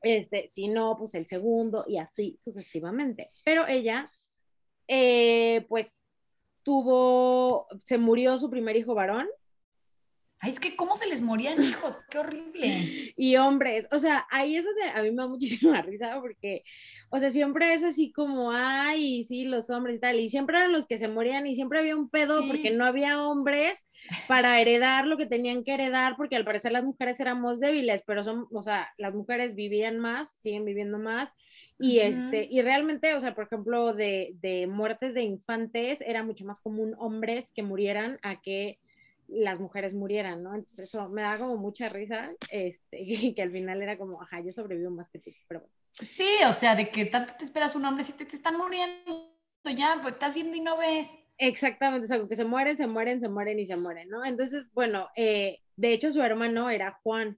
este, si no, pues el segundo y así sucesivamente. Pero ella, eh, pues tuvo, se murió su primer hijo varón. Ay, es que cómo se les morían hijos, qué horrible. Y hombres, o sea, ahí eso de, a mí me da muchísima risa porque o sea, siempre es así como, ay, sí, los hombres y tal, y siempre eran los que se morían y siempre había un pedo porque no había hombres para heredar lo que tenían que heredar, porque al parecer las mujeres éramos débiles, pero son, o sea, las mujeres vivían más, siguen viviendo más, Y, este, y realmente, o sea, por ejemplo, de, de, muertes de infantes era mucho más común hombres que murieran a que las mujeres murieran, ¿no? Entonces eso me da como mucha risa, este, que, al final era como, ajá, yo sobrevivo más que tú, pero bueno. Sí, o sea, de que tanto te esperas un hombre, si te, te están muriendo ya, pues estás viendo y no ves. Exactamente, o sea, que se mueren, se mueren, se mueren y se mueren, ¿no? Entonces, bueno, eh, de hecho su hermano era Juan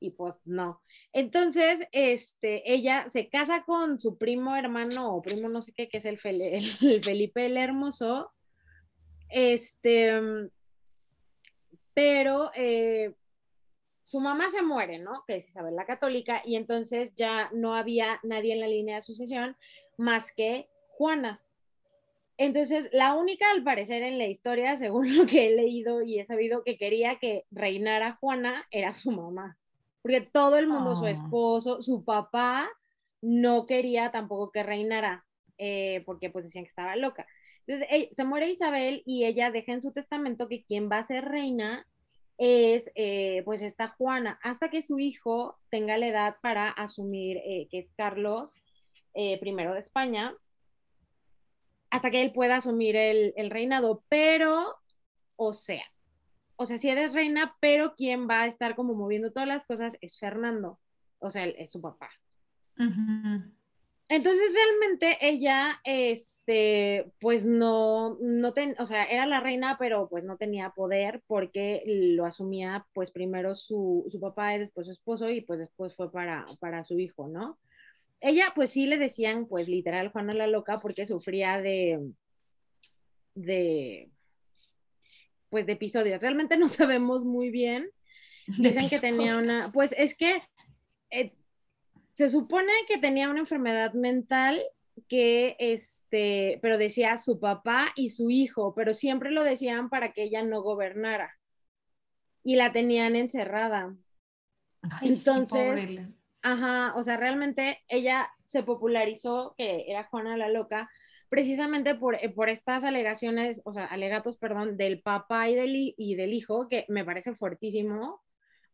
y pues no. Entonces, este, ella se casa con su primo hermano o primo no sé qué, que es el, Felipe el Hermoso, este, pero eh, su mamá se muere, ¿no? Que es Isabel la Católica, y entonces ya no había nadie en la línea de sucesión más que Juana. Entonces, la única, al parecer, en la historia, según lo que he leído y he sabido que quería que reinara Juana, era su mamá. Porque todo el mundo, su ah. esposo, su papá, no quería tampoco que reinara, eh, porque pues decían que estaba loca. Entonces, se muere Isabel y ella deja en su testamento que quien va a ser reina es eh, pues esta Juana, hasta que su hijo tenga la edad para asumir, eh, que es Carlos I de España, hasta que él pueda asumir el, reinado, pero, o sea, o sea, si eres reina, pero quien va a estar como moviendo todas las cosas es Fernando, o sea, es su papá. Entonces realmente ella, este, pues no, no ten, o sea, era la reina, pero pues no tenía poder porque lo asumía pues primero su, su papá y después su esposo y pues después fue para, para su hijo, ¿no? ella pues sí le decían pues literal Juana la loca porque sufría de, de, pues de episodios. Realmente no sabemos muy bien. Dicen que tenía una, pues es que eh, se supone que tenía una enfermedad mental que este, pero decía su papá y su hijo, pero siempre lo decían para que ella no gobernara y la tenían encerrada. Entonces, Ajá, o sea, realmente ella se popularizó, que era Juana la Loca, precisamente por, eh, por estas alegaciones, o sea, alegatos, perdón, del papá y del, y del hijo, que me parece fuertísimo,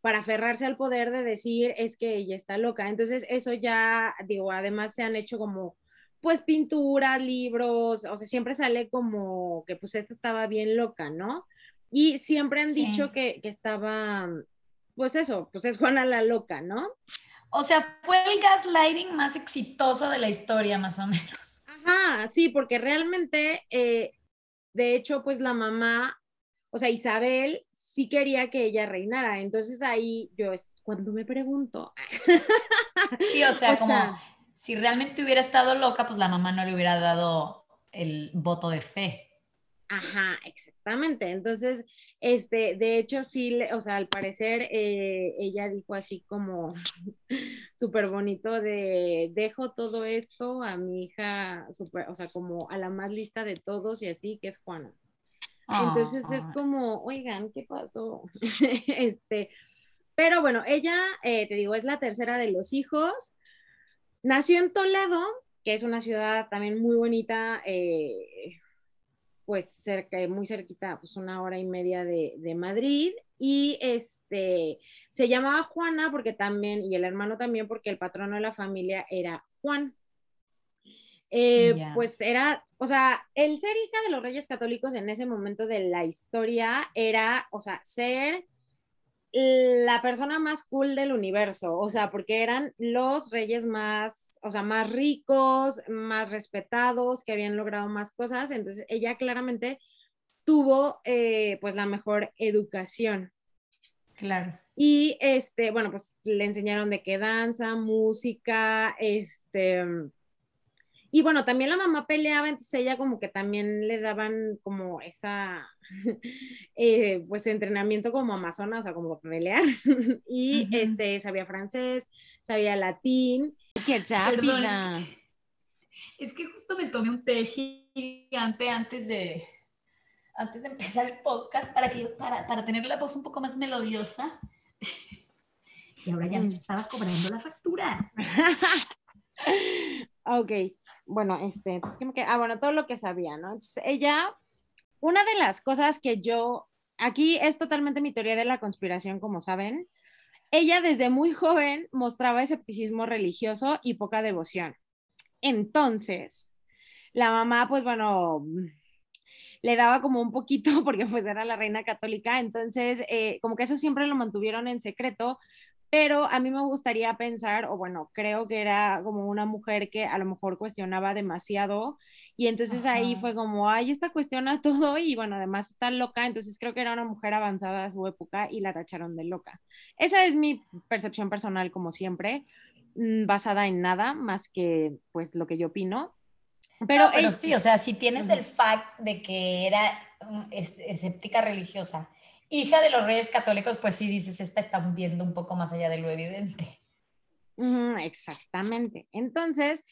para aferrarse al poder de decir es que ella está loca. Entonces, eso ya, digo, además se han hecho como, pues, pinturas, libros, o sea, siempre sale como que pues esta estaba bien loca, ¿no? Y siempre han dicho que, que estaba, pues eso, pues es Juana la loca, ¿no? O sea, fue el gaslighting más exitoso de la historia, más o menos. Ajá, sí, porque realmente, eh, de hecho, pues la mamá, o sea, Isabel sí quería que ella reinara. Entonces ahí yo es cuando me pregunto. Sí, o sea, como si realmente hubiera estado loca, pues la mamá no le hubiera dado el voto de fe. Ajá, exactamente. Entonces, este, de hecho, sí, o sea, al parecer eh, ella dijo así como súper bonito de dejo todo esto a mi hija, super, o sea, como a la más lista de todos y así, que es Juana. Entonces es como, oigan, ¿qué pasó? este, pero bueno, ella, eh, te digo, es la tercera de los hijos. Nació en Toledo, que es una ciudad también muy bonita, eh, pues cerca, muy cerquita, pues una hora y media de, Madrid. Y este, se llamaba Juana porque también, y el hermano también porque el patrono de la familia era Juan. Eh, pues era, o sea, el ser hija de los reyes católicos en ese momento de la historia era, o sea, ser la persona más cool del universo, o sea, porque eran los reyes más, o sea, más ricos, más respetados, que habían logrado más cosas, entonces ella claramente tuvo eh, pues la mejor educación. Claro. Y este, bueno, pues le enseñaron de qué danza, música, este, y bueno, también la mamá peleaba, entonces ella como que también le daban como esa, eh, pues entrenamiento como amazona, o sea, como pelear. y este, sabía francés, sabía latín. ¡Qué rápida! Es que, justo me tomé un té gigante antes de, antes de empezar el podcast para, que, para, para tener la voz un poco más melodiosa. y ahora ya me mm. estaba cobrando la factura. ok bueno, este, ah, bueno, todo lo que sabía, ¿no? Ella, una de las cosas que yo, aquí es totalmente mi teoría de la conspiración, como saben, ella desde muy joven mostraba escepticismo religioso y poca devoción. Entonces, la mamá, pues bueno, le daba como un poquito porque pues era la reina católica, entonces eh, como que eso siempre lo mantuvieron en secreto, pero a mí me gustaría pensar, o bueno, creo que era como una mujer que a lo mejor cuestionaba demasiado y entonces ahí fue como, ay, esta cuestiona todo y bueno, además está loca, entonces creo que era una mujer avanzada a su época y la tacharon de loca. Esa es mi percepción personal como siempre, mm, basada en nada más que pues lo que yo opino. Pero, pero sí, o sea, si tienes el fact de que era escéptica religiosa, hija de los reyes católicos, pues sí dices, esta está viendo un poco más allá de lo evidente. exactamente. Entonces,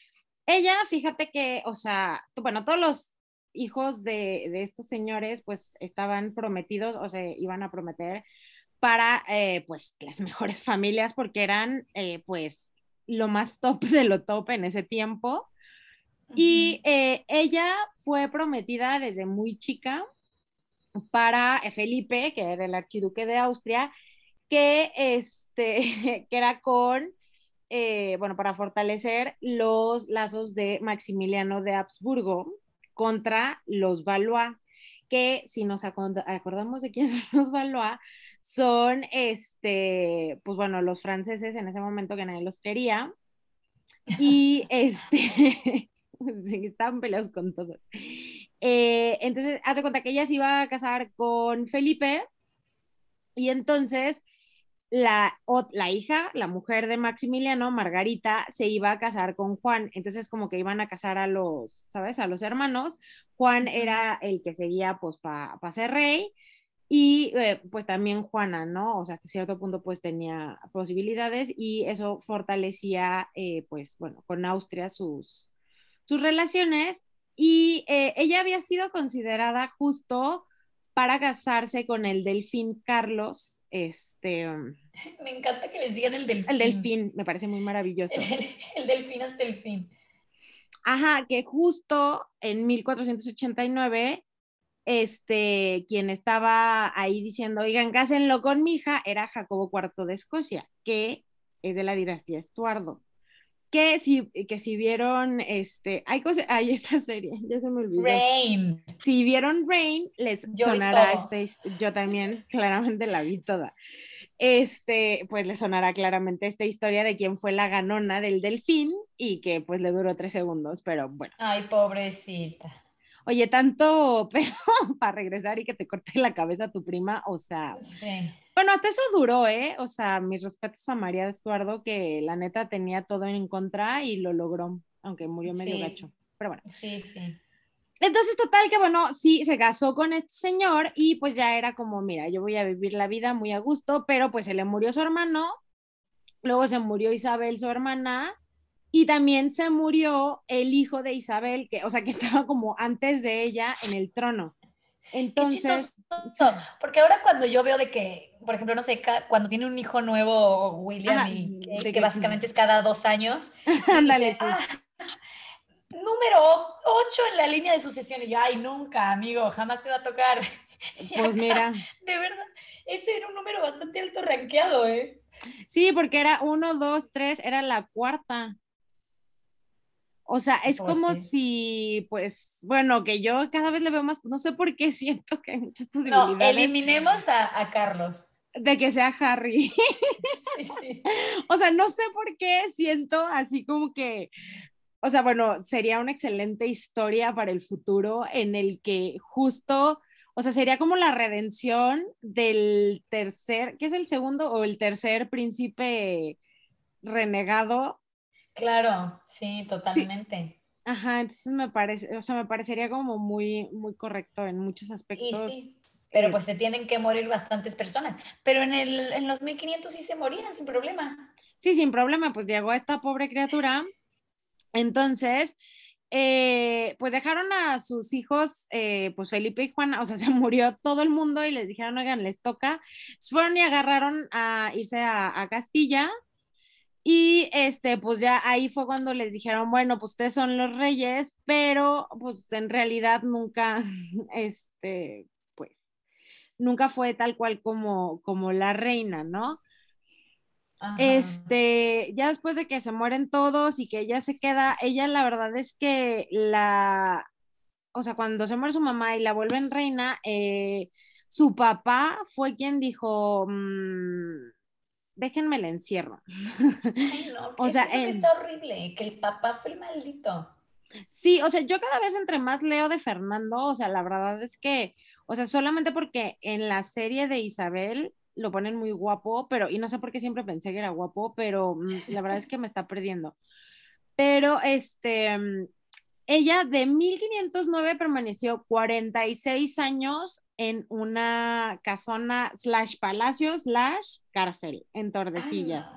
ella, fíjate que, o sea, bueno, todos los hijos de, de estos señores, pues estaban prometidos o se iban a prometer para, eh, pues, las mejores familias, porque eran, eh, pues, lo más top de lo top en ese tiempo. Y eh, ella fue prometida desde muy chica para Felipe, que era el archiduque de Austria, que, este, que era con, eh, bueno, para fortalecer los lazos de Maximiliano de Habsburgo contra los Valois, que si nos acordamos de quiénes son los Valois, son, este, pues bueno, los franceses en ese momento que nadie los quería. Y este, estaban peleados con todos. Eh, entonces, hace cuenta que ella se iba a casar con Felipe y entonces la, la hija, la mujer de Maximiliano, Margarita, se iba a casar con Juan. Entonces, como que iban a casar a los, ¿sabes? A los hermanos. Juan era el que seguía, pues, para ser rey. Y eh, pues también Juana, ¿no? O sea, hasta cierto punto pues tenía posibilidades y eso fortalecía, eh, pues bueno, con Austria sus, sus relaciones y eh, ella había sido considerada justo para casarse con el delfín Carlos. Este, um, me encanta que les digan el delfín. El delfín, me parece muy maravilloso. El, delfín es delfín. Ajá, que justo en 1489, este, quien estaba ahí diciendo, oigan, cásenlo con mi hija, era Jacobo IV de Escocia, que es de la dinastía Estuardo que si, que si vieron, este, hay cosas, hay esta serie, ya se me olvidó. Rain. Si vieron Rain, les sonará este, yo también claramente la vi toda. Este, pues les sonará claramente esta historia de quién fue la ganona del delfín y que pues le duró tres segundos, pero bueno. Ay, pobrecita. Oye, tanto pedo para regresar y que te corte la cabeza tu prima, o sea. Sí bueno, hasta eso duró, ¿eh? O sea, mis respetos a María Estuardo, que la neta tenía todo en contra y lo logró, aunque murió medio gacho. Pero bueno. Sí, sí. Entonces, total, que bueno, sí, se casó con este señor y pues ya era como, mira, yo voy a vivir la vida muy a gusto, pero pues se le murió su hermano, luego se murió Isabel, su hermana, y también se murió el hijo de Isabel, que, o sea, que estaba como antes de ella en el trono. Entonces, porque ahora cuando yo veo de que, por ejemplo, no sé, cuando tiene un hijo nuevo, William, y que, básicamente es cada dos años, ah, número 8 en la línea de sucesión, y yo, ay, nunca, amigo, jamás te va a tocar. Pues mira. De verdad, ese era un número bastante alto rankeado, ¿eh? Sí, porque era 1, 2, 3, era la cuarta. O sea, es pues como si, pues, bueno, que yo cada vez le veo más, no sé por qué siento que hay muchas posibilidades. No, eliminemos a, Carlos. De que sea Harry. Sí, sí. o sea, no sé por qué siento así como que, o sea, bueno, sería una excelente historia para el futuro en el que justo, o sea, sería como la redención del tercer, ¿qué es el segundo o el tercer príncipe renegado Claro, sí, totalmente. Ajá, entonces me parece, o sea, me parecería como muy, muy correcto en muchos aspectos. sí, pero pues se tienen que morir bastantes personas. Pero en, el, en los 1500 sí se morían sin problema. Sí, sin problema, pues llegó esta pobre criatura. Entonces, eh, pues dejaron a sus hijos, eh, pues Felipe y Juan, o sea, se murió todo el mundo y les dijeron, oigan, les toca. Fueron y agarraron a irse a, a Castilla y este, pues ya ahí fue cuando les dijeron, bueno, pues ustedes son los reyes, pero pues en realidad nunca, este, pues, nunca fue tal cual como, como la reina, ¿no? Este, ya después de que se mueren todos y que ella se queda, ella la verdad es que la, o sea, cuando se muere su mamá y la vuelven reina, eh, su papá fue quien dijo, mmm, déjenme la encierro. Ay, no, o sea, que está horrible, que el papá fue el maldito. Sí, o sea, yo cada vez entre más leo de Fernando, o sea, la verdad es que, o sea, solamente porque en la serie de Isabel lo ponen muy guapo, pero, y no sé por qué siempre pensé que era guapo, pero mm, la verdad es que me está perdiendo. Pero, este, mm, ella de 1509 permaneció 46 años en una casona slash palacio slash cárcel en Tordesillas.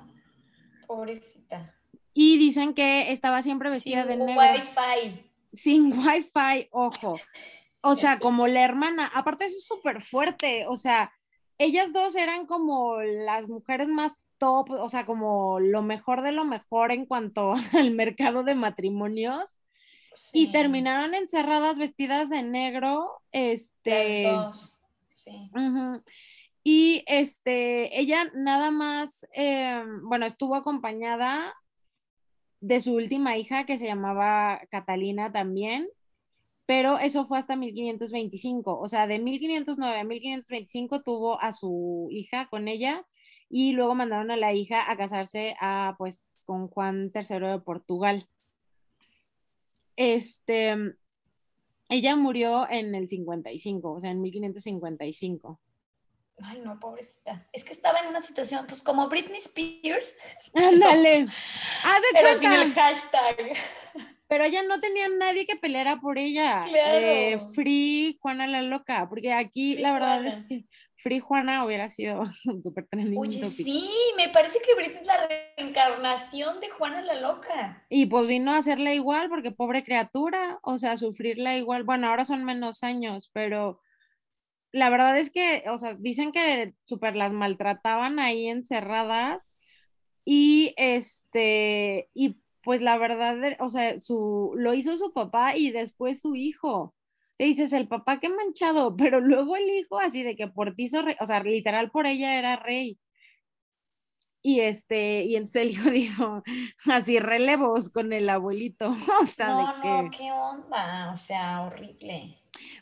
pobrecita. Y dicen que estaba siempre vestida de negro. Sin wifi. Sin wifi, ojo. O sea, como la hermana. Aparte, eso es súper fuerte. O sea, ellas dos eran como las mujeres más top, o sea, como lo mejor de lo mejor en cuanto al mercado de matrimonios. Y terminaron encerradas vestidas de negro. Este. Las dos. Sí. Y este, ella nada más, em, bueno, estuvo acompañada de su última hija que se llamaba Catalina también, pero eso fue hasta 1525, o sea, de 1509 a 1525 tuvo a su hija con ella y luego mandaron a la hija a casarse a, pues, con Juan III de Portugal. Este, ella murió en el 55, o sea, en 1555. Ay, no, pobrecita. Es que estaba en una situación, pues como Britney Spears. Ándale. Pero sin el hashtag. Pero ella no tenía nadie que peleara por ella. Claro. Eh, free Juana la loca, porque aquí la verdad es que Free Juana hubiera sido súper trending. Oye, sí, me parece que Britney es la reencarnación de Juana la loca. Y pues vino a hacerla igual, porque pobre criatura, o sea, sufrirla igual. Bueno, ahora son menos años, pero la verdad es que, o sea, dicen que súper las maltrataban ahí encerradas y este, y pues la verdad, o sea, su, lo hizo su papá y después su hijo. Te dices, el papá qué manchado, pero luego el hijo así de que por ti hizo rey, o sea, literal por ella era rey. Y este, y entonces el hijo dijo, así relevos con el abuelito. O sea, no, de no, qué onda, o sea, horrible.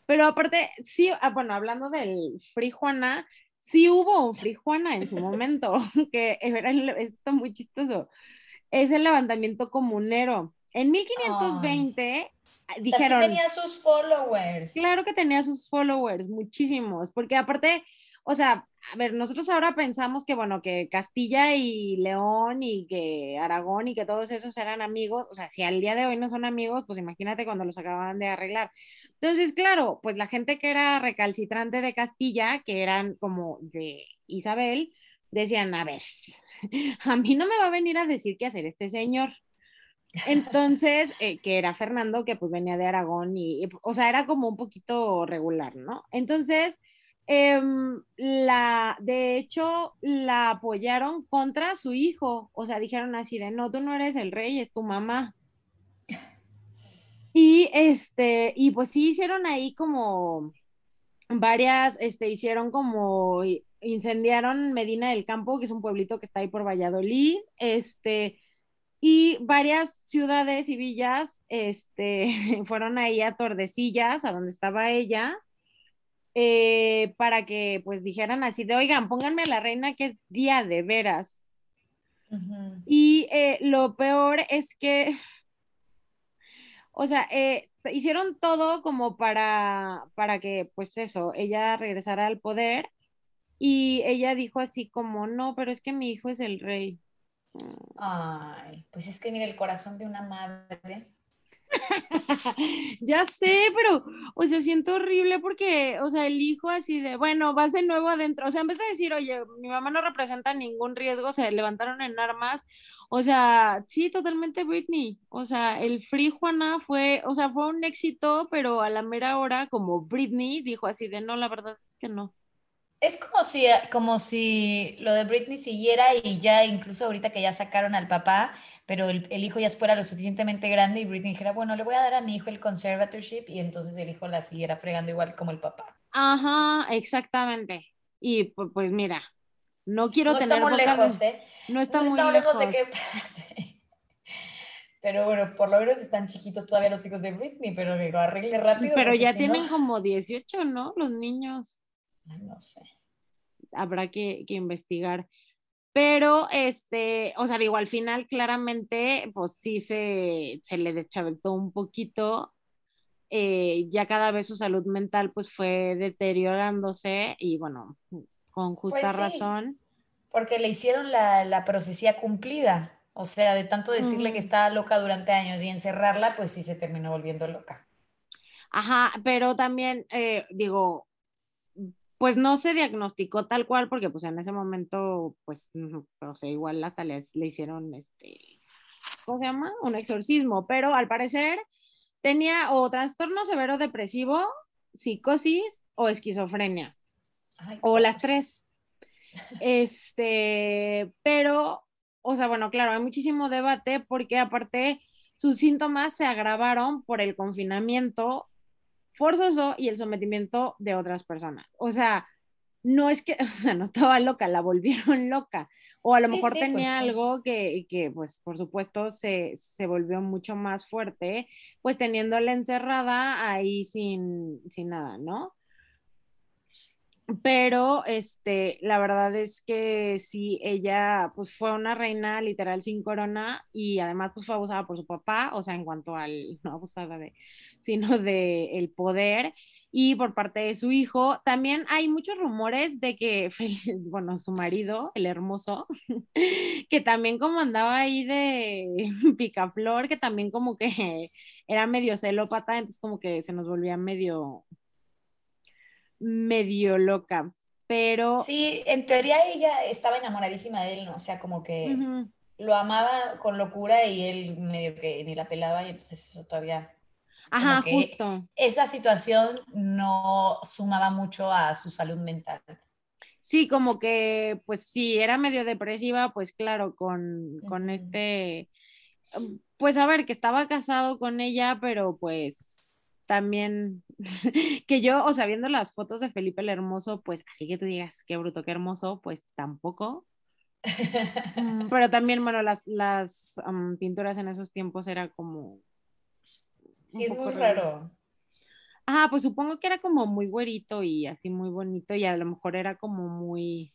Pero aparte, sí, ah, bueno, hablando del Free Juana, sí hubo un Free Juana en su momento, que era esto muy chistoso. Es el levantamiento comunero. En 1520 dijeron. tenía sus followers. Claro que tenía sus followers, muchísimos, porque aparte, o sea, a ver, nosotros ahora pensamos que, bueno, que Castilla y León y que Aragón y que todos esos eran amigos, o sea, si al día de hoy no son amigos, pues imagínate cuando los acababan de arreglar. Entonces, claro, pues la gente que era recalcitrante de Castilla, que eran como de Isabel, decían, a ver, a mí no me va a venir a decir qué hacer este señor. Entonces, eh, que era Fernando, que pues venía de Aragón y, o sea, era como un poquito regular, ¿no? Entonces, em, la, de hecho, la apoyaron contra su hijo, o sea, dijeron así de, no, tú no eres el rey, es tu mamá. Y este, y pues sí hicieron ahí como varias, este, hicieron como, incendiaron Medina del Campo, que es un pueblito que está ahí por Valladolid, este, y varias ciudades y villas, este, fueron ahí a Tordesillas, a donde estaba ella, eh, para que pues dijeran así de, oigan, pónganme a la reina que es día de veras. Y eh, lo peor es que o sea, eh, hicieron todo como para, para que, pues eso, ella regresara al poder y ella dijo así como, no, pero es que mi hijo es el rey. Ay, pues es que mira, el corazón de una madre. Ya sé, pero, o sea, siento horrible porque, o sea, el hijo así de, bueno, vas de nuevo adentro, o sea, en vez de decir, oye, mi mamá no representa ningún riesgo, se levantaron en armas, o sea, sí, totalmente Britney, o sea, el Free Juana fue, o sea, fue un éxito, pero a la mera hora, como Britney dijo así de, no, la verdad es que no. Es como si, como si lo de Britney siguiera y ya incluso ahorita que ya sacaron al papá, pero el, hijo ya fuera lo suficientemente grande y Britney dijera, bueno, le voy a dar a mi hijo el conservatorship y entonces el hijo la siguiera fregando igual como el papá. Ajá, exactamente. Y pues, mira, No quiero no tener estamos boca de- lejos, ¿eh? No está no estamos lejos. lejos de que pase. Pero bueno, por lo menos están chiquitos todavía los hijos de Britney, pero que lo arregle rápido. Pero ya si tienen no- como 18, ¿no? Los niños. No sé. Habrá que, que investigar. Pero, este, o sea, digo, al final claramente, pues sí se, se le deschavetó un poquito. eh, ya cada vez su salud mental pues fue deteriorándose y bueno, con justa Pues sí. razón. Porque le hicieron la, la profecía cumplida. O sea, de tanto decirle que estaba loca durante años y encerrarla, pues sí se terminó volviendo loca. Ajá, pero también eh, digo, pues no se diagnosticó tal cual porque pues en ese momento pues, ujú, o sea, igual hasta le, le hicieron este, ¿cómo se llama? Un exorcismo, pero al parecer tenía o trastorno severo depresivo, psicosis o esquizofrenia, Ay, o las tres. Este, pero, o sea, bueno, claro, hay muchísimo debate porque aparte sus síntomas se agravaron por el confinamiento forzoso y el sometimiento de otras personas. O sea, no es que, o sea, no estaba loca, la volvieron loca. O a lo Sí, mejor sí, pues tenía sí. algo que, que, pues, por supuesto, se, se volvió mucho más fuerte, pues teniéndola encerrada ahí sin, sin nada, ¿no? Pero, este, la verdad es que sí, ella, pues, fue una reina literal sin corona y además, pues, fue abusada por su papá, o sea, en cuanto al, no abusada de, sino de el poder y por parte de su hijo. También hay muchos rumores de que, bueno, su marido, el hermoso, que también como andaba ahí de picaflor, que también como que era medio celópata, entonces como que se nos volvía medio, medio loca. Pero, Sí, en teoría ella estaba enamoradísima de él, ¿no? O sea, como que lo amaba con locura y él medio que ni la pelaba y entonces eso todavía, ajá, justo. esa situación no sumaba mucho a su salud mental. Sí, como que, pues sí, era medio depresiva, pues claro, con, con este, pues a ver, que estaba casado con ella, pero pues también, que yo, o sea, viendo las fotos de Felipe el Hermoso, pues así que tú digas, qué bruto, qué hermoso, pues tampoco. Mm, Pero también, bueno, las, las um, pinturas en esos tiempos era como... Sí, es muy raro. raro. Ah, pues supongo que era como muy güerito y así muy bonito y a lo mejor era como muy,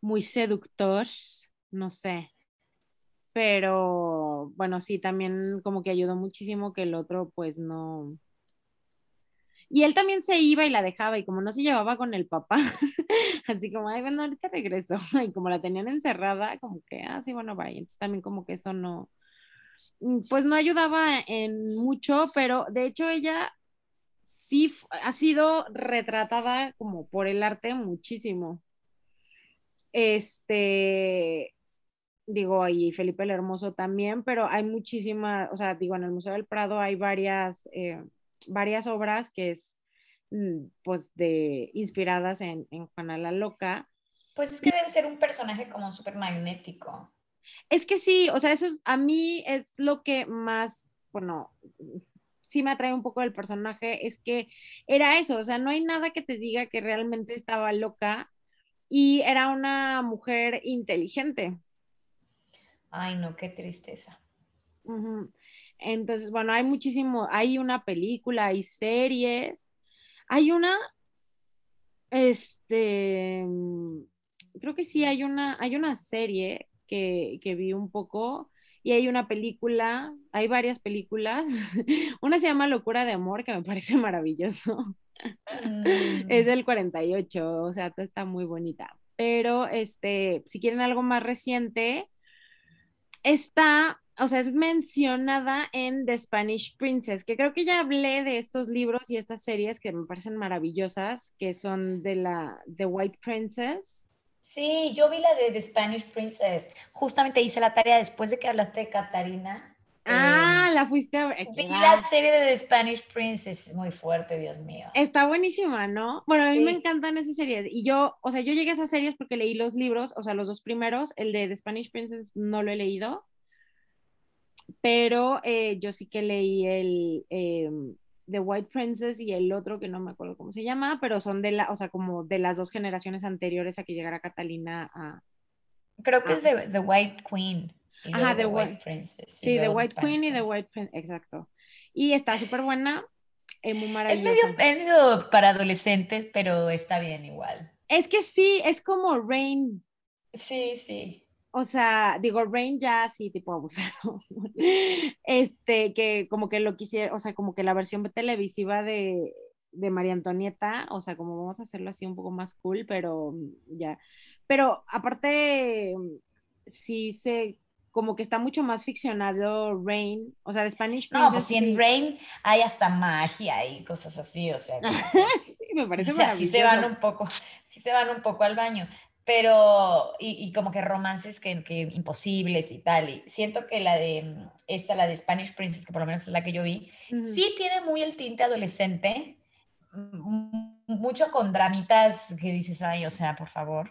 muy seductor, no sé. Pero bueno, sí, también como que ayudó muchísimo que el otro pues no. Y él también se iba y la dejaba y como no se llevaba con el papá, así como, ay, bueno, ahorita regreso. Y como la tenían encerrada, como que, ah, sí, bueno, vaya. Entonces también como que eso no, mm, pues no ayudaba en mucho, pero de hecho ella sí ha sido retratada como por el arte muchísimo. Este, digo, y Felipe el Hermoso también, pero hay muchísimas, o sea, digo, en el Museo del Prado hay varias, eh, varias obras que es, mm, pues, de, inspiradas en, en Juana la Loca. Pues es que debe ser un personaje como súper magnético. Es que sí, o sea, eso es, a mí es lo que más, bueno, sí me atrae un poco del personaje, es que era eso, o sea, no hay nada que te diga que realmente estaba loca y era una mujer inteligente. Ay, no, qué tristeza. Entonces, bueno, hay muchísimo, hay una película, hay series, hay una, este, mm, creo que sí, hay una, hay una serie que, que vi un poco y hay una película, hay varias películas. Una se llama Locura de Amor, que me parece maravilloso. Mm, Es del 48, o sea, está muy bonita. Pero, este, si quieren algo más reciente, está, o sea, es mencionada en The Spanish Princess, que creo que ya hablé de estos libros y estas series que me parecen maravillosas, que son de la The White Princess. Sí, yo vi la de The Spanish Princess. Justamente hice la tarea después de que hablaste de Catarina. Ah, la fuiste a ver. Eh, vi ¿qué la serie de The Spanish Princess. Muy fuerte, Dios mío. Está buenísima, ¿no? Bueno, a mí me encantan esas series. Y yo, o sea, yo llegué a esas series porque leí los libros, o sea, los dos primeros. El de The Spanish Princess no lo he leído. Pero eh, yo sí que leí el, eh, The White Princess y el otro que no me acuerdo cómo se llama, pero son de la, o sea, como de las dos generaciones anteriores a que llegara Catalina a... Creo que es de The White Queen. Ajá, The, White, Princess. Sí, The White Queen y The White Princess, exacto. Y está súper buena, es muy maravillosa. Es medio, para adolescentes, pero está bien igual. Es que sí, es como Rain. Sí, sí. O sea, digo, Rain ya sí, tipo abusado. este, que como que lo quisiera, o sea, como que la versión televisiva de, de María Antonieta, o sea, como vamos a hacerlo así un poco más cool, pero ya. Pero aparte, sí se como que está mucho más ficcionado Rain, o sea, de Spanish Princess. No, pues si en Rain hay hasta magia y cosas así, o sea. sí, me parece o sea, sí se van un poco, sí se van un poco al baño, pero, y, como que romances que, que, imposibles y tal, y siento que la de, esta, la de Spanish Princess, que por lo menos es la que yo vi, sí tiene muy el tinte adolescente, mucho con dramitas que dices, ay, o sea, por favor,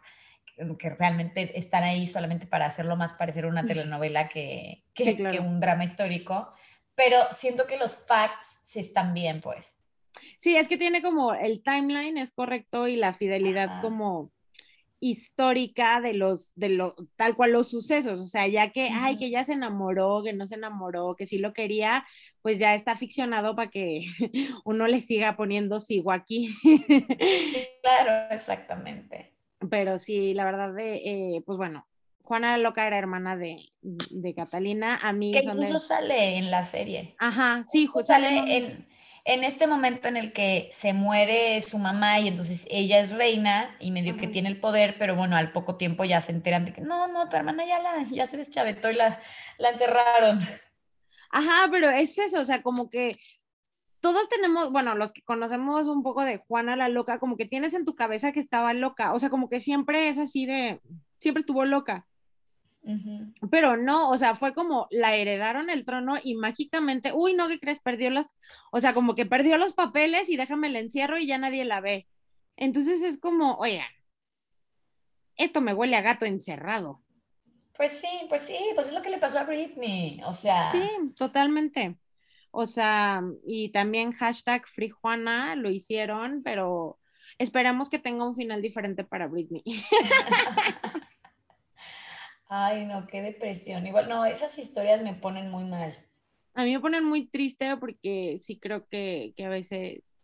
que realmente están ahí solamente para hacerlo más parecer una telenovela que, que, un drama histórico, pero siento que los facts sí están bien, pues. Sí, es que tiene como el timeline es correcto y la fidelidad como histórica de los, de lo, tal cual los sucesos, o sea, ya que, ay, que ya se enamoró, que no se enamoró, que sí lo quería, pues ya está ficcionado para que uno le siga poniendo sigo aquí. claro, exactamente. Pero sí, la verdad, de, eh, pues bueno, Juana Loca era hermana de, Catalina. A mí que incluso sale en la serie. Ajá, sí, sale en, en, este momento en el que se muere su mamá y entonces ella es reina y medio que tiene el poder, pero bueno, al poco tiempo ya se enteran de que no, no, tu hermana ya, la, ya se deschavetó y la, la encerraron. Ajá, pero es eso, o sea, como que todos tenemos, bueno, los que conocemos un poco de Juana la loca, como que tienes en tu cabeza que estaba loca, o sea, como que siempre es así de, siempre estuvo loca. Pero no, o sea, fue como la heredaron el trono y mágicamente, uy, no, ¿qué crees? Perdió las, o sea, como que perdió los papeles y déjame el encierro y ya nadie la ve. Entonces es como, oye, esto me huele a gato encerrado. Pues sí, pues sí, pues es lo que le pasó a Britney, o sea. Sí, totalmente. O sea, y también hashtag Free Juana lo hicieron, pero esperamos que tenga un final diferente para Britney. Ay, no, qué depresión. Igual, no, esas historias me ponen muy mal. A mí me ponen muy triste porque sí creo que, a veces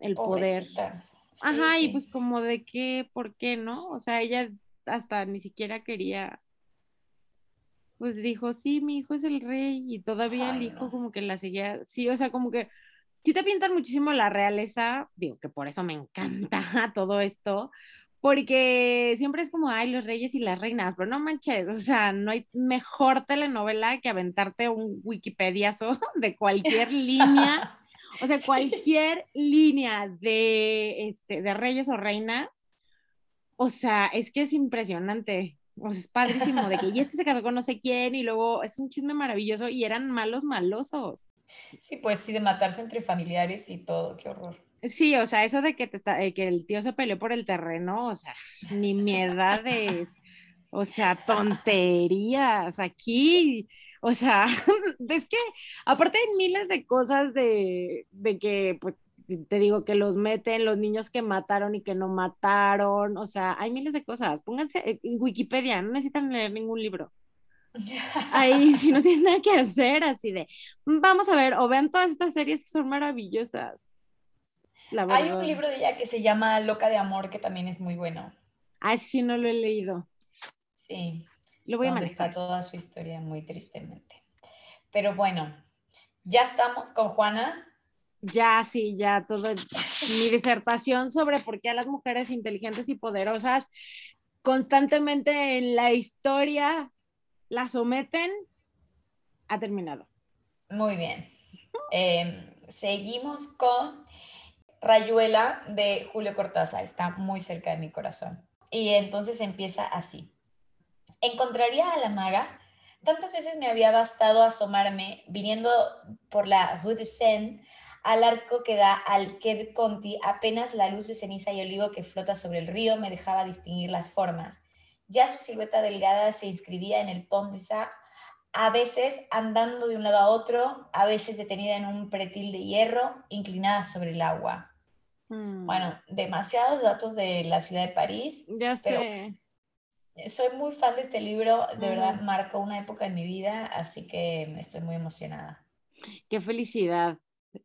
el poder. Ajá, y pues como de qué, por qué, ¿no? O sea, ella hasta ni siquiera quería pues dijo, sí, mi hijo es el rey y todavía el hijo como que la seguía, sí, o sea, como que sí te pintan muchísimo la realeza, digo que por eso me encanta todo esto, porque siempre es como, ay, los reyes y las reinas, pero no manches, o sea, no hay mejor telenovela que aventarte un Wikipediazo de cualquier línea, o sea, cualquier línea de, este, de reyes o reinas, o sea, es que es impresionante. O sea, es padrísimo de que y este se casó con no sé quién y luego es un chisme maravilloso y eran malos malosos. Sí, pues sí, de matarse entre familiares y todo, qué horror. Sí, o sea, eso de que, te, eh, que el tío se peleó por el terreno, o sea, ni miedades, o sea, tonterías aquí, o sea, es que aparte hay miles de cosas de, de que, pues, te digo que los meten, los niños que mataron y que no mataron, o sea, hay miles de cosas. Pónganse en Wikipedia, no necesitan leer ningún libro. Ahí, si no tienen nada que hacer, así de, vamos a ver, o vean todas estas series que son maravillosas. hay un libro de ella que se llama Loca de Amor, que también es muy bueno. Ah, sí, no lo he leído. Sí. Lo voy a manejar. Está toda su historia muy tristemente. Pero bueno, ya estamos con Juana ya sí, ya todo mi disertación sobre por qué a las mujeres inteligentes y poderosas constantemente en la historia la someten ha terminado. Muy bien. Em, seguimos con Rayuela de Julio Cortázar. Está muy cerca de mi corazón. Y entonces empieza así. Encontraría a la maga. Tantas veces me había bastado asomarme viniendo por la Rue de Seine al arco que da al Qued Conti, apenas la luz de ceniza y olivo que flota sobre el río me dejaba distinguir las formas. Ya su silueta delgada se inscribía en el Pont de Sars, a veces andando de un lado a otro, a veces detenida en un pretil de hierro, inclinada sobre el agua. Mm, Bueno, demasiados datos de la ciudad de París. ya pero- sé. Soy muy fan de este libro, de verdad marcó una época en mi vida, así que estoy muy emocionada. Qué felicidad.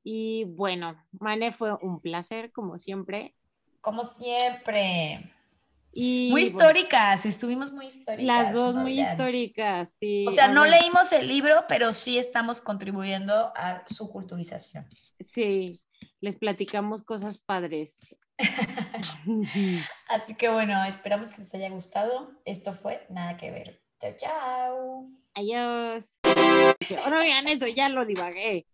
Y bueno, Mane, fue un placer, como siempre. Como siempre. Y Muy bueno, históricas, estuvimos muy históricas. las dos muy históricas, sí. O sea, no ver, leímos el libro, pero sí estamos contribuyendo a su culturización. Sí, les platicamos cosas padres. Así que bueno, esperamos que les haya gustado. Esto fue Nada que ver. Chao, chao. Adiós. Digan eso, ya lo divagué.